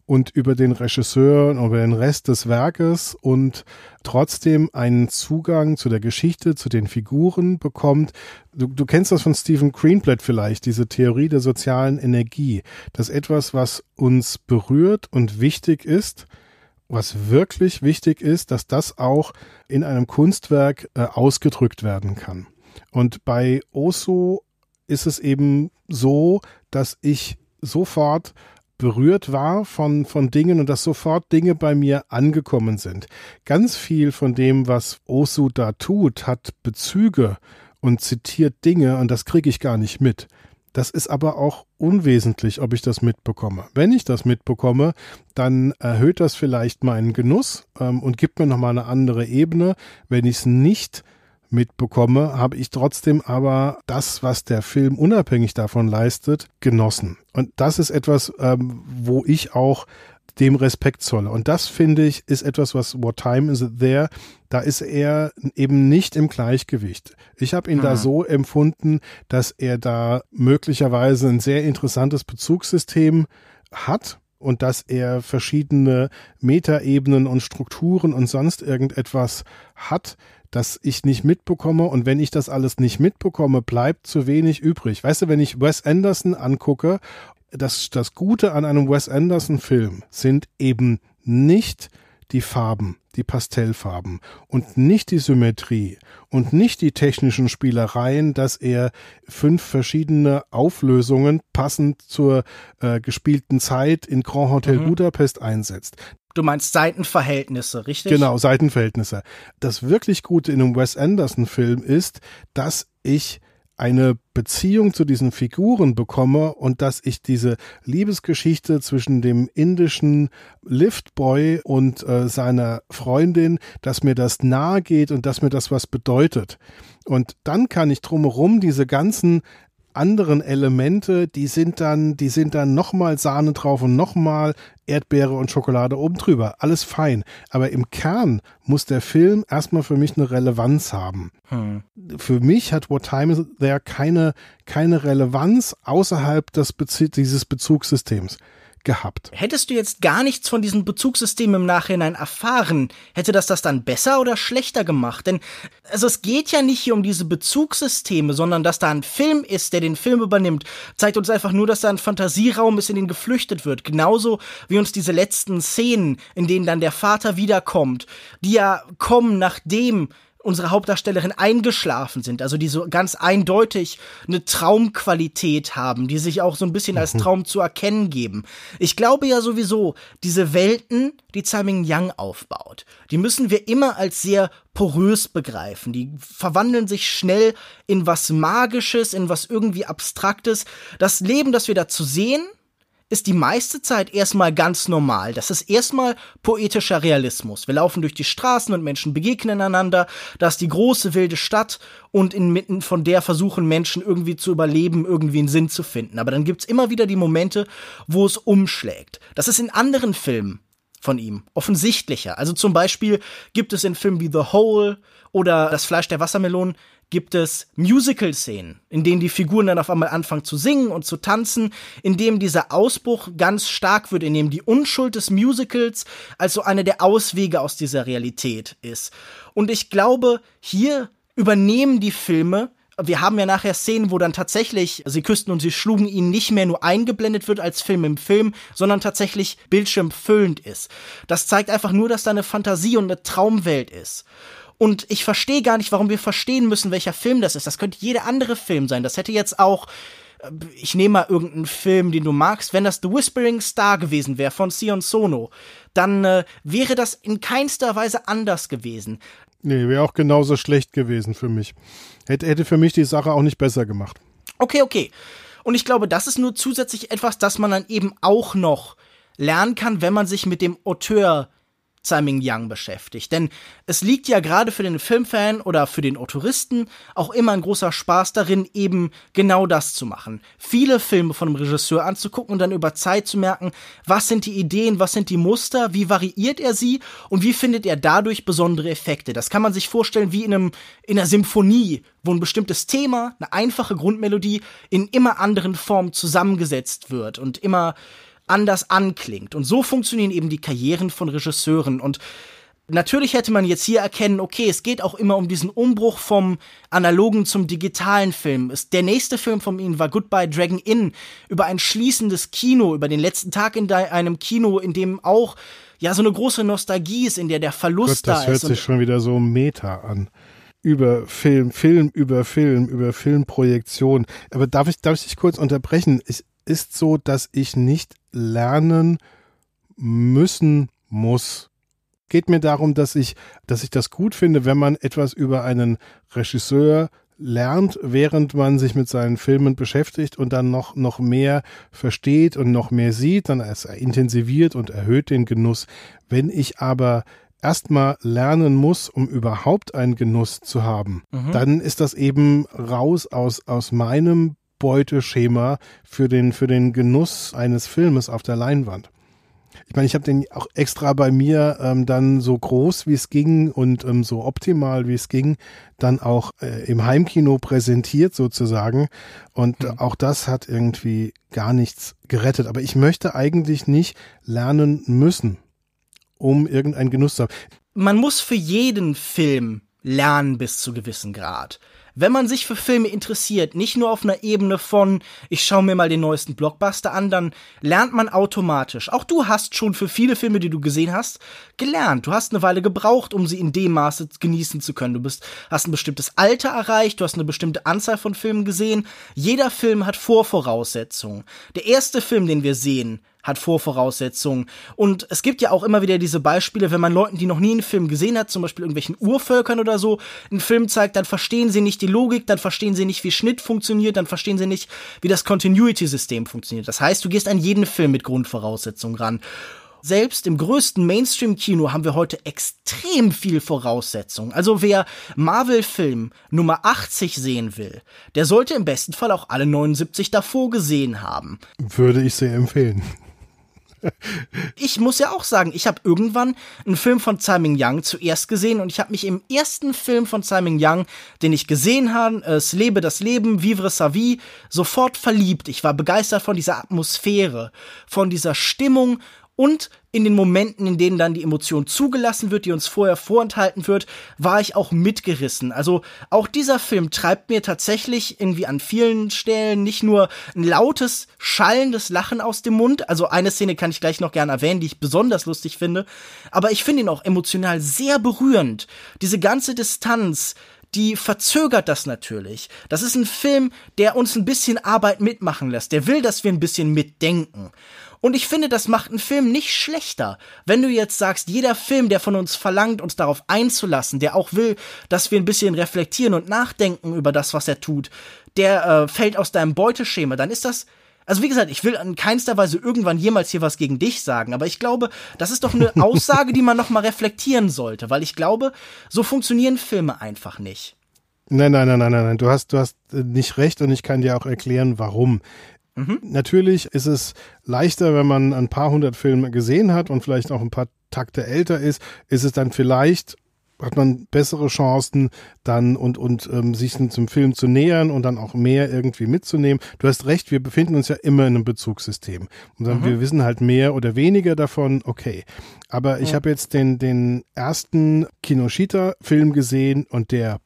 und über den Regisseur und über den Rest des Werkes und trotzdem einen Zugang zu der Geschichte, zu den Figuren bekommt. Du, du kennst das von Stephen Greenblatt vielleicht, diese Theorie der sozialen Energie. dass etwas, was uns berührt und wichtig ist, was wirklich wichtig ist, dass das auch in einem Kunstwerk äh, ausgedrückt werden kann. Und bei Oso ist es eben so, dass ich sofort berührt war von, von Dingen und dass sofort Dinge bei mir angekommen sind. Ganz viel von dem, was Osu da tut, hat Bezüge und zitiert Dinge und das kriege ich gar nicht mit. Das ist aber auch unwesentlich, ob ich das mitbekomme. Wenn ich das mitbekomme, dann erhöht das vielleicht meinen Genuss ähm, und gibt mir nochmal eine andere Ebene. Wenn ich es nicht mitbekomme, habe ich trotzdem aber das, was der Film unabhängig davon leistet, genossen. Und das ist etwas, ähm, wo ich auch dem Respekt zolle. Und das finde ich ist etwas, was What Time Is It There, da ist er eben nicht im Gleichgewicht. Ich habe ihn hm. da so empfunden, dass er da möglicherweise ein sehr interessantes Bezugssystem hat und dass er verschiedene Metaebenen und Strukturen und sonst irgendetwas hat, das ich nicht mitbekomme. Und wenn ich das alles nicht mitbekomme, bleibt zu wenig übrig. Weißt du, wenn ich Wes Anderson angucke, das, das Gute an einem Wes Anderson-Film sind eben nicht die Farben, die Pastellfarben und nicht die Symmetrie und nicht die technischen Spielereien, dass er fünf verschiedene Auflösungen passend zur äh, gespielten Zeit in Grand Hotel mhm. Budapest einsetzt. Du meinst Seitenverhältnisse, richtig? Genau, Seitenverhältnisse. Das wirklich Gute in einem Wes Anderson-Film ist, dass ich eine Beziehung zu diesen Figuren bekomme und dass ich diese Liebesgeschichte zwischen dem indischen Liftboy und äh, seiner Freundin, dass mir das nahe geht und dass mir das was bedeutet. Und dann kann ich drumherum diese ganzen anderen Elemente, die sind dann, die sind dann nochmal Sahne drauf und nochmal Erdbeere und Schokolade oben drüber. Alles fein. Aber im Kern muss der Film erstmal für mich eine Relevanz haben. Hm. Für mich hat What Time Is There keine, keine Relevanz außerhalb des Bezie dieses Bezugssystems gehabt. Hättest du jetzt gar nichts von diesem Bezugssystem im Nachhinein erfahren, hätte das das dann besser oder schlechter gemacht? Denn also es geht ja nicht hier um diese Bezugssysteme, sondern dass da ein Film ist, der den Film übernimmt, zeigt uns einfach nur, dass da ein Fantasieraum ist, in den geflüchtet wird. Genauso wie uns diese letzten Szenen, in denen dann der Vater wiederkommt, die ja kommen, nachdem unsere Hauptdarstellerin eingeschlafen sind, also die so ganz eindeutig eine Traumqualität haben, die sich auch so ein bisschen als mhm. Traum zu erkennen geben. Ich glaube ja sowieso, diese Welten, die Tsai Ming-Yang aufbaut, die müssen wir immer als sehr porös begreifen. Die verwandeln sich schnell in was Magisches, in was irgendwie Abstraktes. Das Leben, das wir da zu sehen, ist die meiste Zeit erstmal ganz normal. Das ist erstmal poetischer Realismus. Wir laufen durch die Straßen und Menschen begegnen einander. Da ist die große wilde Stadt und inmitten von der versuchen Menschen irgendwie zu überleben, irgendwie einen Sinn zu finden. Aber dann gibt's immer wieder die Momente, wo es umschlägt. Das ist in anderen Filmen von ihm offensichtlicher. Also zum Beispiel gibt es in Filmen wie The Hole oder Das Fleisch der Wassermelonen gibt es Musical-Szenen, in denen die Figuren dann auf einmal anfangen zu singen und zu tanzen, in dem dieser Ausbruch ganz stark wird, in dem die Unschuld des Musicals also eine der Auswege aus dieser Realität ist. Und ich glaube, hier übernehmen die Filme wir haben ja nachher Szenen, wo dann tatsächlich sie küssten und sie schlugen ihn nicht mehr nur eingeblendet wird als Film im Film, sondern tatsächlich bildschirmfüllend ist. Das zeigt einfach nur, dass da eine Fantasie und eine Traumwelt ist. Und ich verstehe gar nicht, warum wir verstehen müssen, welcher Film das ist. Das könnte jeder andere Film sein. Das hätte jetzt auch äh, ich nehme mal irgendeinen Film, den du magst, wenn das The Whispering Star gewesen wäre von Sion Sono, dann äh, wäre das in keinster Weise anders gewesen. Nee, wäre auch genauso schlecht gewesen für mich. Hätte, hätte für mich die Sache auch nicht besser gemacht. Okay, okay. Und ich glaube, das ist nur zusätzlich etwas, das man dann eben auch noch lernen kann, wenn man sich mit dem Auteur Tsai Ming-Yang beschäftigt. Denn es liegt ja gerade für den Filmfan oder für den Autoristen auch immer ein großer Spaß darin, eben genau das zu machen. Viele Filme von einem Regisseur anzugucken und dann über Zeit zu merken, was sind die Ideen, was sind die Muster, wie variiert er sie und wie findet er dadurch besondere Effekte. Das kann man sich vorstellen wie in einem, in einer Symphonie, wo ein bestimmtes Thema, eine einfache Grundmelodie in immer anderen Formen zusammengesetzt wird und immer anders anklingt. Und so funktionieren eben die Karrieren von Regisseuren. Und natürlich hätte man jetzt hier erkennen, okay, es geht auch immer um diesen Umbruch vom analogen zum digitalen Film. Der nächste Film von ihm war Goodbye Dragon Inn über ein schließendes Kino, über den letzten Tag in einem Kino, in dem auch ja so eine große Nostalgie ist, in der der Verlust Gott, da ist. Das hört sich schon wieder so Meta an über Film, Film über Film, über Filmprojektion. Aber darf ich, darf ich dich kurz unterbrechen? Es ist so, dass ich nicht lernen müssen muss. Geht mir darum, dass ich, dass ich das gut finde, wenn man etwas über einen Regisseur lernt, während man sich mit seinen Filmen beschäftigt und dann noch, noch mehr versteht und noch mehr sieht, dann es intensiviert und erhöht den Genuss. Wenn ich aber erstmal lernen muss, um überhaupt einen Genuss zu haben, mhm. dann ist das eben raus aus, aus meinem Beuteschema für den, für den Genuss eines Filmes auf der Leinwand. Ich meine, ich habe den auch extra bei mir ähm, dann so groß wie es ging und ähm, so optimal wie es ging, dann auch äh, im Heimkino präsentiert sozusagen. Und mhm. auch das hat irgendwie gar nichts gerettet. Aber ich möchte eigentlich nicht lernen müssen, um irgendeinen Genuss zu haben. Man muss für jeden Film lernen bis zu gewissen Grad wenn man sich für Filme interessiert, nicht nur auf einer Ebene von, ich schaue mir mal den neuesten Blockbuster an, dann lernt man automatisch. Auch du hast schon für viele Filme, die du gesehen hast, gelernt. Du hast eine Weile gebraucht, um sie in dem Maße genießen zu können. Du bist, hast ein bestimmtes Alter erreicht, du hast eine bestimmte Anzahl von Filmen gesehen. Jeder Film hat Vorvoraussetzungen. Der erste Film, den wir sehen, hat Vorvoraussetzungen. Und es gibt ja auch immer wieder diese Beispiele, wenn man Leuten, die noch nie einen Film gesehen hat, zum Beispiel irgendwelchen Urvölkern oder so, einen Film zeigt, dann verstehen sie nicht die Logik, dann verstehen sie nicht, wie Schnitt funktioniert, dann verstehen sie nicht, wie das Continuity-System funktioniert. Das heißt, du gehst an jeden Film mit Grundvoraussetzungen ran. Selbst im größten Mainstream-Kino haben wir heute extrem viel Voraussetzungen. Also wer Marvel-Film Nummer 80 sehen will, der sollte im besten Fall auch alle 79 davor gesehen haben. Würde ich sehr empfehlen ich muss ja auch sagen, ich habe irgendwann einen Film von Tsai Ming Yang zuerst gesehen und ich habe mich im ersten Film von Tsai Ming Yang, den ich gesehen habe, Es lebe das Leben, Vivre sa vie, sofort verliebt. Ich war begeistert von dieser Atmosphäre, von dieser Stimmung und in den Momenten, in denen dann die Emotion zugelassen wird, die uns vorher vorenthalten wird, war ich auch mitgerissen. Also auch dieser Film treibt mir tatsächlich irgendwie an vielen Stellen nicht nur ein lautes, schallendes Lachen aus dem Mund. Also eine Szene kann ich gleich noch gerne erwähnen, die ich besonders lustig finde. Aber ich finde ihn auch emotional sehr berührend. Diese ganze Distanz, die verzögert das natürlich. Das ist ein Film, der uns ein bisschen Arbeit mitmachen lässt. Der will, dass wir ein bisschen mitdenken. Und ich finde, das macht einen Film nicht schlechter. Wenn du jetzt sagst, jeder Film, der von uns verlangt, uns darauf einzulassen, der auch will, dass wir ein bisschen reflektieren und nachdenken über das, was er tut, der äh, fällt aus deinem Beuteschema, dann ist das also wie gesagt, ich will in keinster Weise irgendwann jemals hier was gegen dich sagen, aber ich glaube, das ist doch eine [LAUGHS] Aussage, die man noch mal reflektieren sollte, weil ich glaube, so funktionieren Filme einfach nicht. Nein, nein, nein, nein, nein, du hast, du hast nicht recht und ich kann dir auch erklären, warum. Mhm. Natürlich ist es leichter, wenn man ein paar hundert Filme gesehen hat und vielleicht auch ein paar Takte älter ist, ist es dann vielleicht hat man bessere Chancen dann und und ähm, sich zum Film zu nähern und dann auch mehr irgendwie mitzunehmen. Du hast recht, wir befinden uns ja immer in einem Bezugssystem und dann mhm. wir wissen halt mehr oder weniger davon. Okay, aber ich mhm. habe jetzt den den ersten Kinoshita Film gesehen und der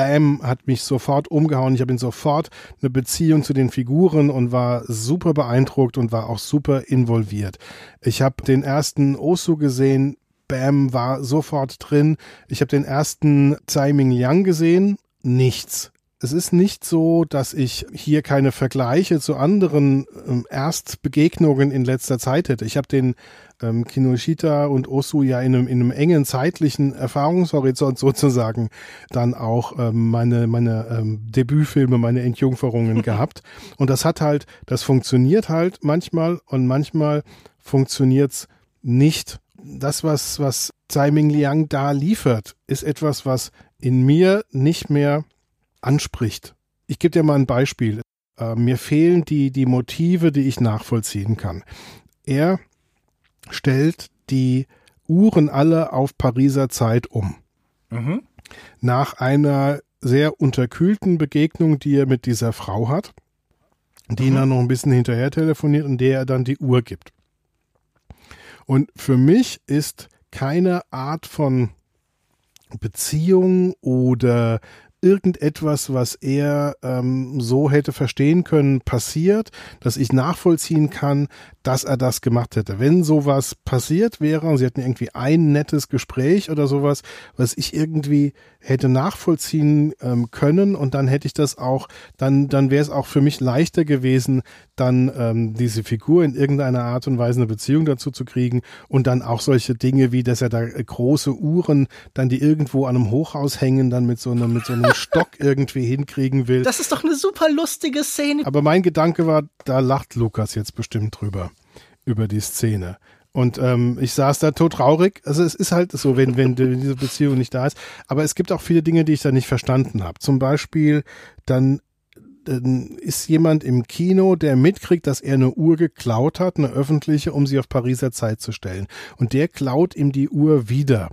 Bam hat mich sofort umgehauen. Ich habe ihn sofort eine Beziehung zu den Figuren und war super beeindruckt und war auch super involviert. Ich habe den ersten Osu gesehen. Bam war sofort drin. Ich habe den ersten Tsai Ming Yang gesehen. Nichts. Es ist nicht so, dass ich hier keine Vergleiche zu anderen ähm, Erstbegegnungen in letzter Zeit hätte. Ich habe den ähm, Kinoshita und Osu ja in einem, in einem engen zeitlichen Erfahrungshorizont sozusagen dann auch ähm, meine, meine ähm, Debütfilme, meine Entjungferungen [LAUGHS] gehabt. Und das hat halt, das funktioniert halt manchmal und manchmal funktioniert's nicht. Das, was, was Tsai Ming Liang da liefert, ist etwas, was in mir nicht mehr anspricht. Ich gebe dir mal ein Beispiel. Äh, mir fehlen die, die Motive, die ich nachvollziehen kann. Er stellt die Uhren alle auf Pariser Zeit um. Mhm. Nach einer sehr unterkühlten Begegnung, die er mit dieser Frau hat, die mhm. ihn dann noch ein bisschen hinterher telefoniert und der er dann die Uhr gibt. Und für mich ist keine Art von Beziehung oder irgendetwas, was er ähm, so hätte verstehen können, passiert, dass ich nachvollziehen kann, dass er das gemacht hätte. Wenn sowas passiert wäre und sie hatten irgendwie ein nettes Gespräch oder sowas, was ich irgendwie hätte nachvollziehen ähm, können und dann hätte ich das auch, dann, dann wäre es auch für mich leichter gewesen, dann ähm, diese Figur in irgendeiner Art und Weise eine Beziehung dazu zu kriegen und dann auch solche Dinge wie, dass er da große Uhren, dann die irgendwo an einem Hochhaus hängen, dann mit so einem, mit so einem Stock irgendwie hinkriegen will. Das ist doch eine super lustige Szene. Aber mein Gedanke war, da lacht Lukas jetzt bestimmt drüber, über die Szene. Und ähm, ich saß da tot traurig. Also es ist halt so, wenn, wenn diese Beziehung nicht da ist. Aber es gibt auch viele Dinge, die ich da nicht verstanden habe. Zum Beispiel dann dann ist jemand im Kino, der mitkriegt, dass er eine Uhr geklaut hat, eine öffentliche, um sie auf Pariser Zeit zu stellen. Und der klaut ihm die Uhr wieder.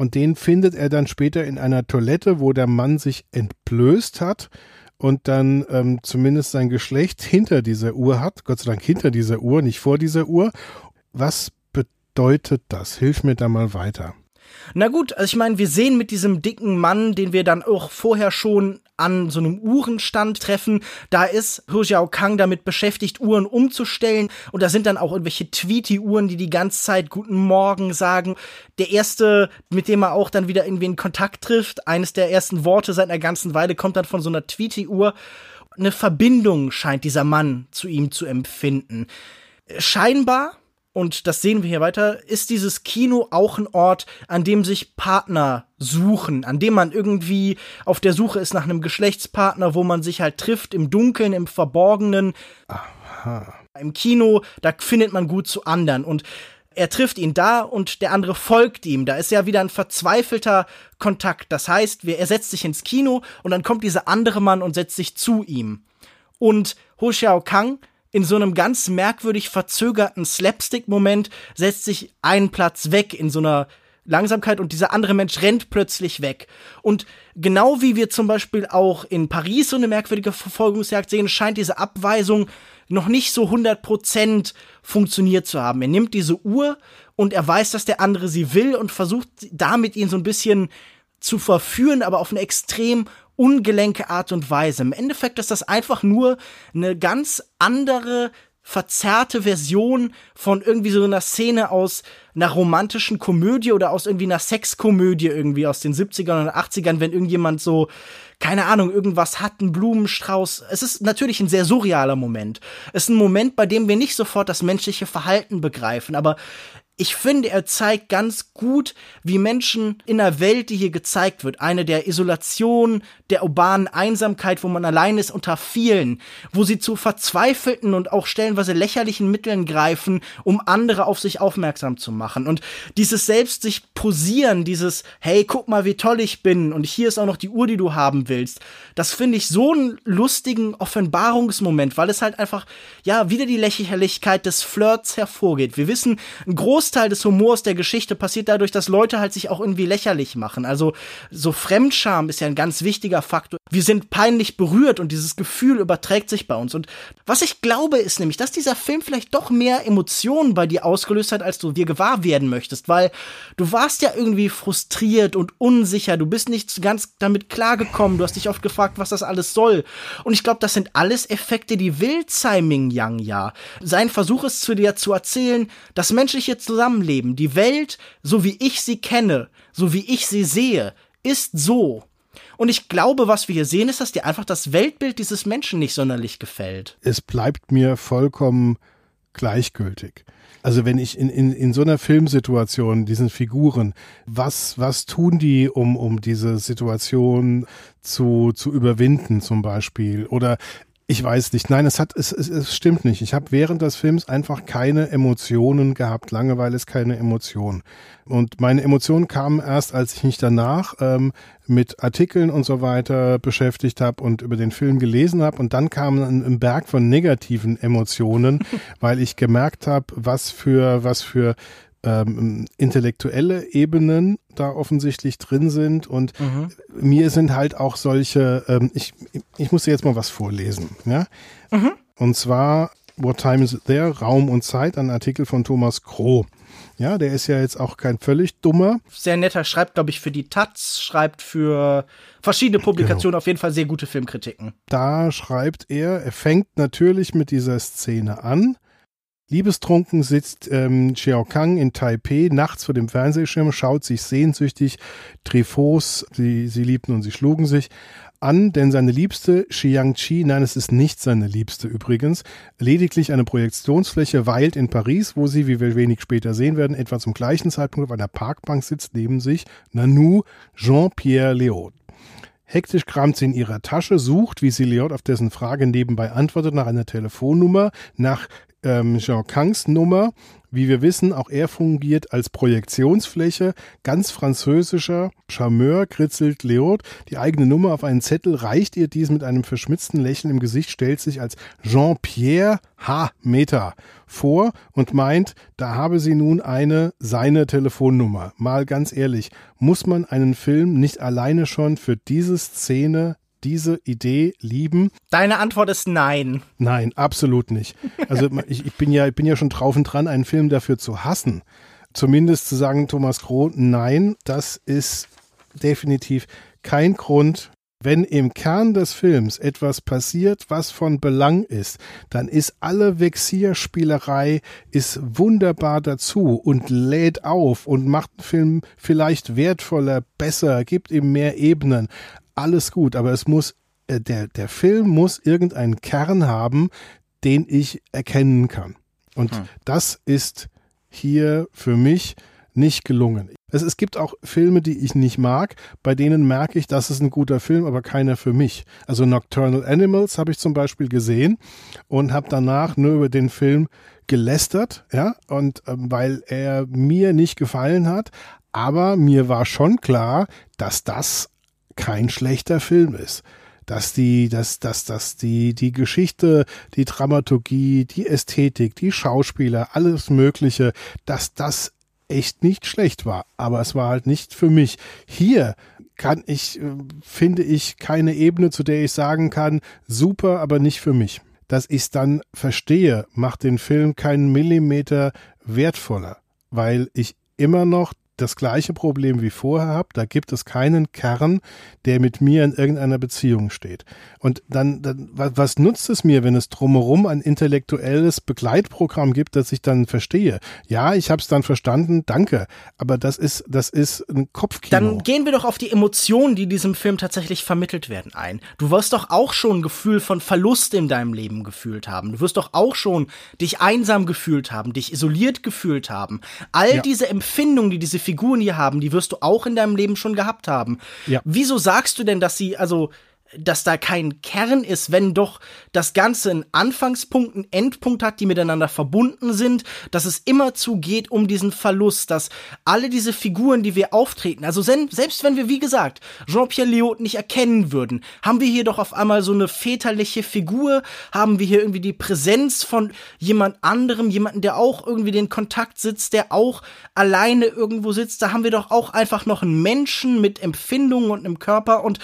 Und den findet er dann später in einer Toilette, wo der Mann sich entblößt hat und dann ähm, zumindest sein Geschlecht hinter dieser Uhr hat. Gott sei Dank hinter dieser Uhr, nicht vor dieser Uhr. Was bedeutet das? Hilf mir da mal weiter. Na gut, also ich meine, wir sehen mit diesem dicken Mann, den wir dann auch vorher schon an so einem Uhrenstand treffen, da ist Hu Kang damit beschäftigt, Uhren umzustellen und da sind dann auch irgendwelche Tweety-Uhren, die die ganze Zeit Guten Morgen sagen. Der erste, mit dem er auch dann wieder irgendwie in Kontakt trifft, eines der ersten Worte seit einer ganzen Weile kommt dann von so einer Tweety-Uhr. Eine Verbindung scheint dieser Mann zu ihm zu empfinden. Scheinbar und das sehen wir hier weiter, ist dieses Kino auch ein Ort, an dem sich Partner suchen, an dem man irgendwie auf der Suche ist nach einem Geschlechtspartner, wo man sich halt trifft im Dunkeln, im Verborgenen. Aha. Im Kino, da findet man gut zu anderen und er trifft ihn da und der andere folgt ihm. Da ist ja wieder ein verzweifelter Kontakt. Das heißt, er setzt sich ins Kino und dann kommt dieser andere Mann und setzt sich zu ihm. Und Ho Xiao Kang in so einem ganz merkwürdig verzögerten Slapstick-Moment setzt sich ein Platz weg in so einer Langsamkeit und dieser andere Mensch rennt plötzlich weg. Und genau wie wir zum Beispiel auch in Paris so eine merkwürdige Verfolgungsjagd sehen, scheint diese Abweisung noch nicht so 100% funktioniert zu haben. Er nimmt diese Uhr und er weiß, dass der andere sie will und versucht damit ihn so ein bisschen zu verführen, aber auf eine extrem ungelenke Art und Weise. Im Endeffekt ist das einfach nur eine ganz andere verzerrte Version von irgendwie so einer Szene aus einer romantischen Komödie oder aus irgendwie einer Sexkomödie irgendwie aus den 70ern oder 80ern, wenn irgendjemand so, keine Ahnung, irgendwas hat, einen Blumenstrauß. Es ist natürlich ein sehr surrealer Moment. Es ist ein Moment, bei dem wir nicht sofort das menschliche Verhalten begreifen, aber ich finde, er zeigt ganz gut, wie Menschen in der Welt, die hier gezeigt wird, eine der Isolation, der urbanen Einsamkeit, wo man allein ist unter vielen, wo sie zu verzweifelten und auch stellenweise lächerlichen Mitteln greifen, um andere auf sich aufmerksam zu machen. Und dieses selbst sich posieren, dieses, hey, guck mal, wie toll ich bin und hier ist auch noch die Uhr, die du haben willst, das finde ich so einen lustigen Offenbarungsmoment, weil es halt einfach, ja, wieder die Lächerlichkeit des Flirts hervorgeht. Wir wissen, ein groß Großteil des Humors der Geschichte passiert dadurch, dass Leute halt sich auch irgendwie lächerlich machen. Also so Fremdscham ist ja ein ganz wichtiger Faktor. Wir sind peinlich berührt und dieses Gefühl überträgt sich bei uns. Und was ich glaube, ist nämlich, dass dieser Film vielleicht doch mehr Emotionen bei dir ausgelöst hat, als du dir gewahr werden möchtest, weil du warst ja irgendwie frustriert und unsicher. Du bist nicht ganz damit klargekommen. Du hast dich oft gefragt, was das alles soll. Und ich glaube, das sind alles Effekte, die will Tsai Ming Yang ja. Sein Versuch ist zu dir zu erzählen, das menschliche Zusammenleben, die Welt, so wie ich sie kenne, so wie ich sie sehe, ist so. Und ich glaube, was wir hier sehen, ist, dass dir einfach das Weltbild dieses Menschen nicht sonderlich gefällt. Es bleibt mir vollkommen gleichgültig. Also wenn ich in, in, in so einer Filmsituation, diesen Figuren, was, was tun die, um, um diese Situation zu, zu überwinden zum Beispiel? Oder ich weiß nicht. Nein, es hat, es, es, es stimmt nicht. Ich habe während des Films einfach keine Emotionen gehabt. Langeweile ist keine Emotion. Und meine Emotionen kamen erst, als ich mich danach ähm, mit Artikeln und so weiter beschäftigt habe und über den Film gelesen habe. Und dann kam ein, ein Berg von negativen Emotionen, [LAUGHS] weil ich gemerkt habe, was für, was für ähm, intellektuelle Ebenen da offensichtlich drin sind und mhm. mir sind halt auch solche, ähm, ich, ich muss dir jetzt mal was vorlesen, ja. Mhm. Und zwar What Time Is There? Raum und Zeit, ein Artikel von Thomas Kroh. Ja, der ist ja jetzt auch kein völlig dummer. Sehr netter, schreibt, glaube ich, für die Taz, schreibt für verschiedene Publikationen, genau. auf jeden Fall sehr gute Filmkritiken. Da schreibt er, er fängt natürlich mit dieser Szene an Liebestrunken sitzt ähm, Xiao Kang in Taipei nachts vor dem Fernsehschirm, schaut sich sehnsüchtig Trifos, sie, sie liebten und sie schlugen sich, an, denn seine Liebste, Xiang Chi, nein, es ist nicht seine Liebste übrigens, lediglich eine Projektionsfläche weilt in Paris, wo sie, wie wir wenig später sehen werden, etwa zum gleichen Zeitpunkt auf einer Parkbank sitzt, neben sich Nanu Jean-Pierre Léaud. Hektisch kramt sie in ihrer Tasche, sucht, wie sie Leot auf dessen Frage nebenbei antwortet, nach einer Telefonnummer, nach ähm, Jean Kangs Nummer. Wie wir wissen, auch er fungiert als Projektionsfläche. Ganz französischer Charmeur kritzelt Leot die eigene Nummer auf einen Zettel, reicht ihr dies mit einem verschmitzten Lächeln im Gesicht, stellt sich als Jean-Pierre H. Meta vor und meint, da habe sie nun eine seine Telefonnummer. Mal ganz ehrlich, muss man einen Film nicht alleine schon für diese Szene diese Idee lieben? Deine Antwort ist nein. Nein, absolut nicht. Also [LAUGHS] ich, ich, bin ja, ich bin ja schon drauf und dran, einen Film dafür zu hassen. Zumindest zu sagen, Thomas Groh, nein, das ist definitiv kein Grund. Wenn im Kern des Films etwas passiert, was von Belang ist, dann ist alle Vexierspielerei ist wunderbar dazu und lädt auf und macht den Film vielleicht wertvoller, besser, gibt ihm mehr Ebenen alles gut, aber es muss, äh, der, der Film muss irgendeinen Kern haben, den ich erkennen kann. Und hm. das ist hier für mich nicht gelungen. Es, es gibt auch Filme, die ich nicht mag, bei denen merke ich, das ist ein guter Film, aber keiner für mich. Also Nocturnal Animals habe ich zum Beispiel gesehen und habe danach nur über den Film gelästert, ja, und ähm, weil er mir nicht gefallen hat, aber mir war schon klar, dass das kein schlechter Film ist. Dass die, dass, dass, dass die, die Geschichte, die Dramaturgie, die Ästhetik, die Schauspieler, alles Mögliche, dass das echt nicht schlecht war. Aber es war halt nicht für mich. Hier kann ich, äh, finde ich, keine Ebene, zu der ich sagen kann, super, aber nicht für mich. Dass ich es dann verstehe, macht den Film keinen Millimeter wertvoller, weil ich immer noch das gleiche Problem wie vorher habe. Da gibt es keinen Kern, der mit mir in irgendeiner Beziehung steht. Und dann, dann was nutzt es mir, wenn es drumherum ein intellektuelles Begleitprogramm gibt, das ich dann verstehe? Ja, ich habe es dann verstanden, danke. Aber das ist, das ist ein Kopfkino. Dann gehen wir doch auf die Emotionen, die diesem Film tatsächlich vermittelt werden, ein. Du wirst doch auch schon ein Gefühl von Verlust in deinem Leben gefühlt haben. Du wirst doch auch schon dich einsam gefühlt haben, dich isoliert gefühlt haben. All ja. diese Empfindungen, die diese Figuren hier haben, die wirst du auch in deinem Leben schon gehabt haben. Ja. Wieso sagst du denn, dass sie, also dass da kein Kern ist, wenn doch das Ganze einen Anfangspunkt, einen Endpunkt hat, die miteinander verbunden sind, dass es immerzu geht um diesen Verlust, dass alle diese Figuren, die wir auftreten, also selbst wenn wir, wie gesagt, Jean-Pierre Léaud nicht erkennen würden, haben wir hier doch auf einmal so eine väterliche Figur, haben wir hier irgendwie die Präsenz von jemand anderem, jemanden, der auch irgendwie den Kontakt sitzt, der auch alleine irgendwo sitzt, da haben wir doch auch einfach noch einen Menschen mit Empfindungen und einem Körper und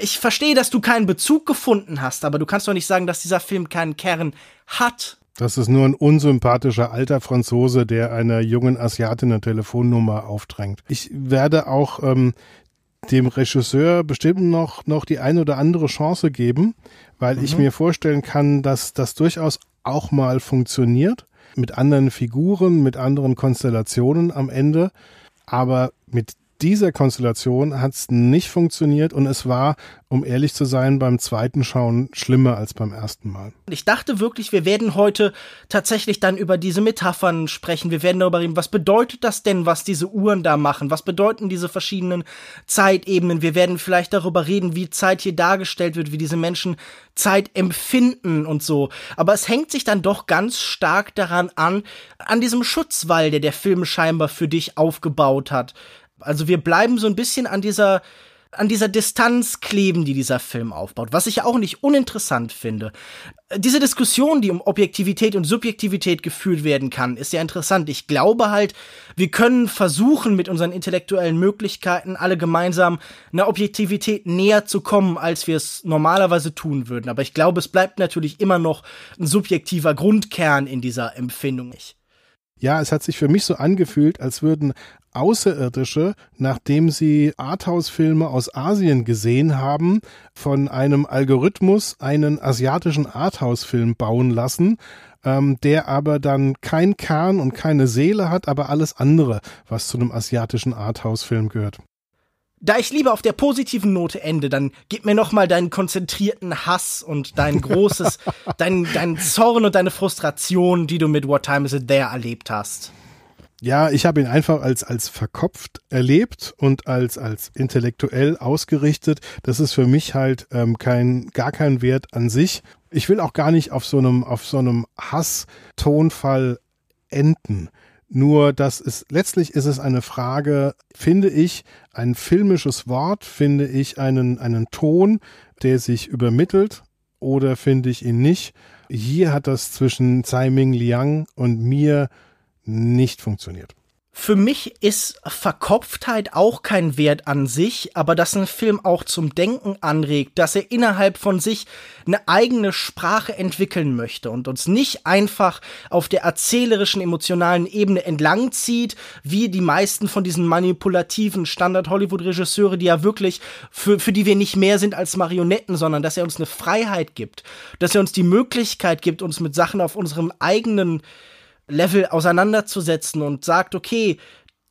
ich verstehe, dass du keinen Bezug gefunden hast, aber du kannst doch nicht sagen, dass dieser Film keinen Kern hat. Das ist nur ein unsympathischer alter Franzose, der einer jungen Asiatin eine Telefonnummer aufdrängt. Ich werde auch ähm, dem Regisseur bestimmt noch, noch die ein oder andere Chance geben, weil mhm. ich mir vorstellen kann, dass das durchaus auch mal funktioniert. Mit anderen Figuren, mit anderen Konstellationen am Ende. Aber mit dieser Konstellation hat es nicht funktioniert und es war, um ehrlich zu sein, beim zweiten Schauen schlimmer als beim ersten Mal. Ich dachte wirklich, wir werden heute tatsächlich dann über diese Metaphern sprechen. Wir werden darüber reden, was bedeutet das denn, was diese Uhren da machen? Was bedeuten diese verschiedenen Zeitebenen? Wir werden vielleicht darüber reden, wie Zeit hier dargestellt wird, wie diese Menschen Zeit empfinden und so. Aber es hängt sich dann doch ganz stark daran an, an diesem Schutzwall, der der Film scheinbar für dich aufgebaut hat. Also wir bleiben so ein bisschen an dieser an dieser Distanz kleben, die dieser Film aufbaut, was ich auch nicht uninteressant finde. Diese Diskussion, die um Objektivität und Subjektivität geführt werden kann, ist ja interessant. Ich glaube halt, wir können versuchen, mit unseren intellektuellen Möglichkeiten alle gemeinsam einer Objektivität näher zu kommen, als wir es normalerweise tun würden. Aber ich glaube, es bleibt natürlich immer noch ein subjektiver Grundkern in dieser Empfindung. Ja, es hat sich für mich so angefühlt, als würden Außerirdische, nachdem sie Arthouse-Filme aus Asien gesehen haben, von einem Algorithmus einen asiatischen Arthouse-Film bauen lassen, ähm, der aber dann kein Kern und keine Seele hat, aber alles andere, was zu einem asiatischen Arthouse-Film gehört. Da ich lieber auf der positiven Note ende, dann gib mir noch mal deinen konzentrierten Hass und dein [LAUGHS] großes, dein, dein Zorn und deine Frustration, die du mit What Time Is It There erlebt hast. Ja, ich habe ihn einfach als, als verkopft erlebt und als, als intellektuell ausgerichtet. Das ist für mich halt ähm, kein, gar kein Wert an sich. Ich will auch gar nicht auf so einem, auf so einem Hass-Tonfall enden. Nur, dass es, letztlich ist es eine Frage, finde ich, ein filmisches Wort, finde ich einen, einen Ton, der sich übermittelt oder finde ich ihn nicht. Hier hat das zwischen Tsai Ming Liang und mir nicht funktioniert. Für mich ist Verkopftheit auch kein Wert an sich, aber dass ein Film auch zum Denken anregt, dass er innerhalb von sich eine eigene Sprache entwickeln möchte und uns nicht einfach auf der erzählerischen, emotionalen Ebene entlangzieht, wie die meisten von diesen manipulativen Standard-Hollywood-Regisseure, die ja wirklich, für, für die wir nicht mehr sind als Marionetten, sondern dass er uns eine Freiheit gibt, dass er uns die Möglichkeit gibt, uns mit Sachen auf unserem eigenen Level auseinanderzusetzen und sagt, okay,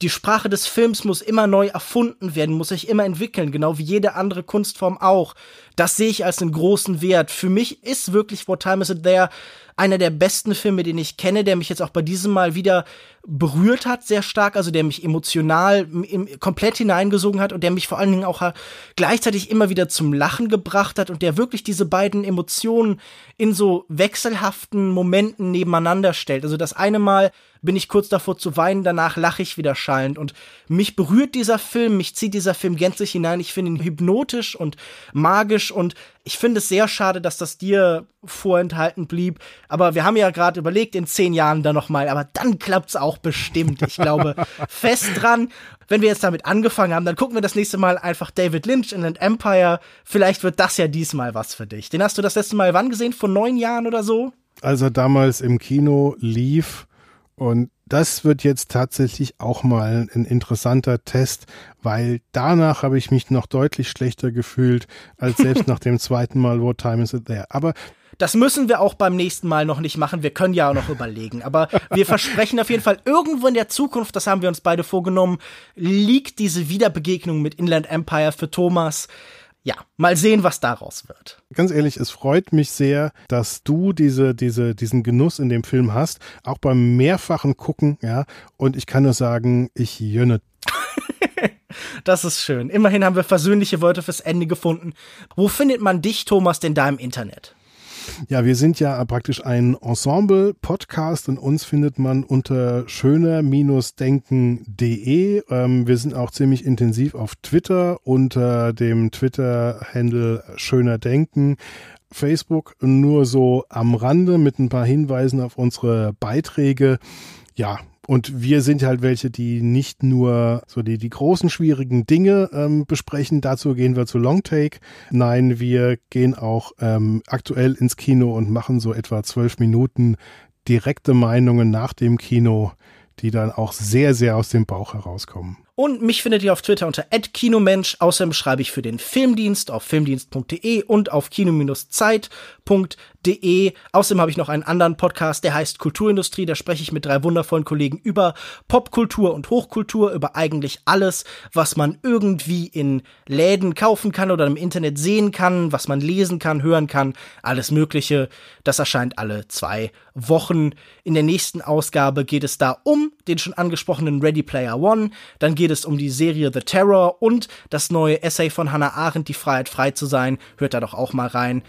die Sprache des Films muss immer neu erfunden werden, muss sich immer entwickeln, genau wie jede andere Kunstform auch. Das sehe ich als einen großen Wert. Für mich ist wirklich What Time Is It There einer der besten Filme, den ich kenne, der mich jetzt auch bei diesem Mal wieder berührt hat, sehr stark, also der mich emotional im, komplett hineingesogen hat und der mich vor allen Dingen auch äh, gleichzeitig immer wieder zum Lachen gebracht hat und der wirklich diese beiden Emotionen in so wechselhaften Momenten nebeneinander stellt. Also das eine Mal bin ich kurz davor zu weinen, danach lache ich wieder schallend und mich berührt dieser Film, mich zieht dieser Film gänzlich hinein. Ich finde ihn hypnotisch und magisch und ich finde es sehr schade, dass das dir vorenthalten blieb. Aber wir haben ja gerade überlegt, in zehn Jahren dann noch mal. Aber dann klappt's auch bestimmt. Ich glaube [LAUGHS] fest dran. Wenn wir jetzt damit angefangen haben, dann gucken wir das nächste Mal einfach David Lynch in Inland Empire. Vielleicht wird das ja diesmal was für dich. Den hast du das letzte Mal wann gesehen? Vor neun Jahren oder so? Als er damals im Kino lief, und das wird jetzt tatsächlich auch mal ein interessanter Test, weil danach habe ich mich noch deutlich schlechter gefühlt als selbst [LAUGHS] nach dem zweiten Mal What Time Is It There. Aber das müssen wir auch beim nächsten Mal noch nicht machen. Wir können ja auch noch überlegen. Aber wir [LAUGHS] versprechen auf jeden Fall, irgendwo in der Zukunft, das haben wir uns beide vorgenommen, liegt diese Wiederbegegnung mit Inland Empire für Thomas ja, mal sehen, was daraus wird. Ganz ehrlich, es freut mich sehr, dass du diese, diese, diesen Genuss in dem Film hast, auch beim mehrfachen Gucken, ja. Und ich kann nur sagen, ich jönne. [LAUGHS] das ist schön. Immerhin haben wir versöhnliche Worte fürs Ende gefunden. Wo findet man dich, Thomas, denn da im Internet? Ja, wir sind ja praktisch ein Ensemble-Podcast und uns findet man unter schöner-denken.de. Ähm, wir sind auch ziemlich intensiv auf Twitter unter dem Twitter-Handle Schöner Denken. Facebook nur so am Rande mit ein paar Hinweisen auf unsere Beiträge. Ja, und wir sind halt welche, die nicht nur so die, die großen schwierigen Dinge ähm, besprechen. Dazu gehen wir zu Longtake. Nein, wir gehen auch ähm, aktuell ins Kino und machen so etwa zwölf Minuten direkte Meinungen nach dem Kino, die dann auch sehr, sehr aus dem Bauch herauskommen. Und mich findet ihr auf Twitter unter @kinomensch. Außerdem schreibe ich für den Filmdienst auf filmdienst.de und auf kino-zeit.de. Außerdem habe ich noch einen anderen Podcast, der heißt Kulturindustrie. Da spreche ich mit drei wundervollen Kollegen über Popkultur und Hochkultur, über eigentlich alles, was man irgendwie in Läden kaufen kann oder im Internet sehen kann, was man lesen kann, hören kann, alles Mögliche. Das erscheint alle zwei Wochen. In der nächsten Ausgabe geht es da um den schon angesprochenen Ready Player One. Dann geht es um die Serie The Terror und das neue Essay von Hannah Arendt, Die Freiheit frei zu sein. Hört da doch auch mal rein.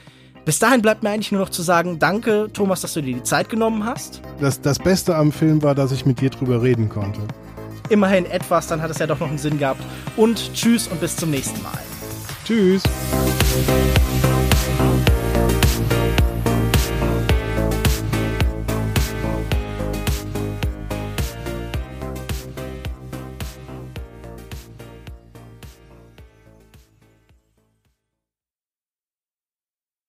Bis dahin bleibt mir eigentlich nur noch zu sagen, danke Thomas, dass du dir die Zeit genommen hast. Das, das Beste am Film war, dass ich mit dir drüber reden konnte. Immerhin etwas, dann hat es ja doch noch einen Sinn gehabt. Und tschüss und bis zum nächsten Mal. Tschüss.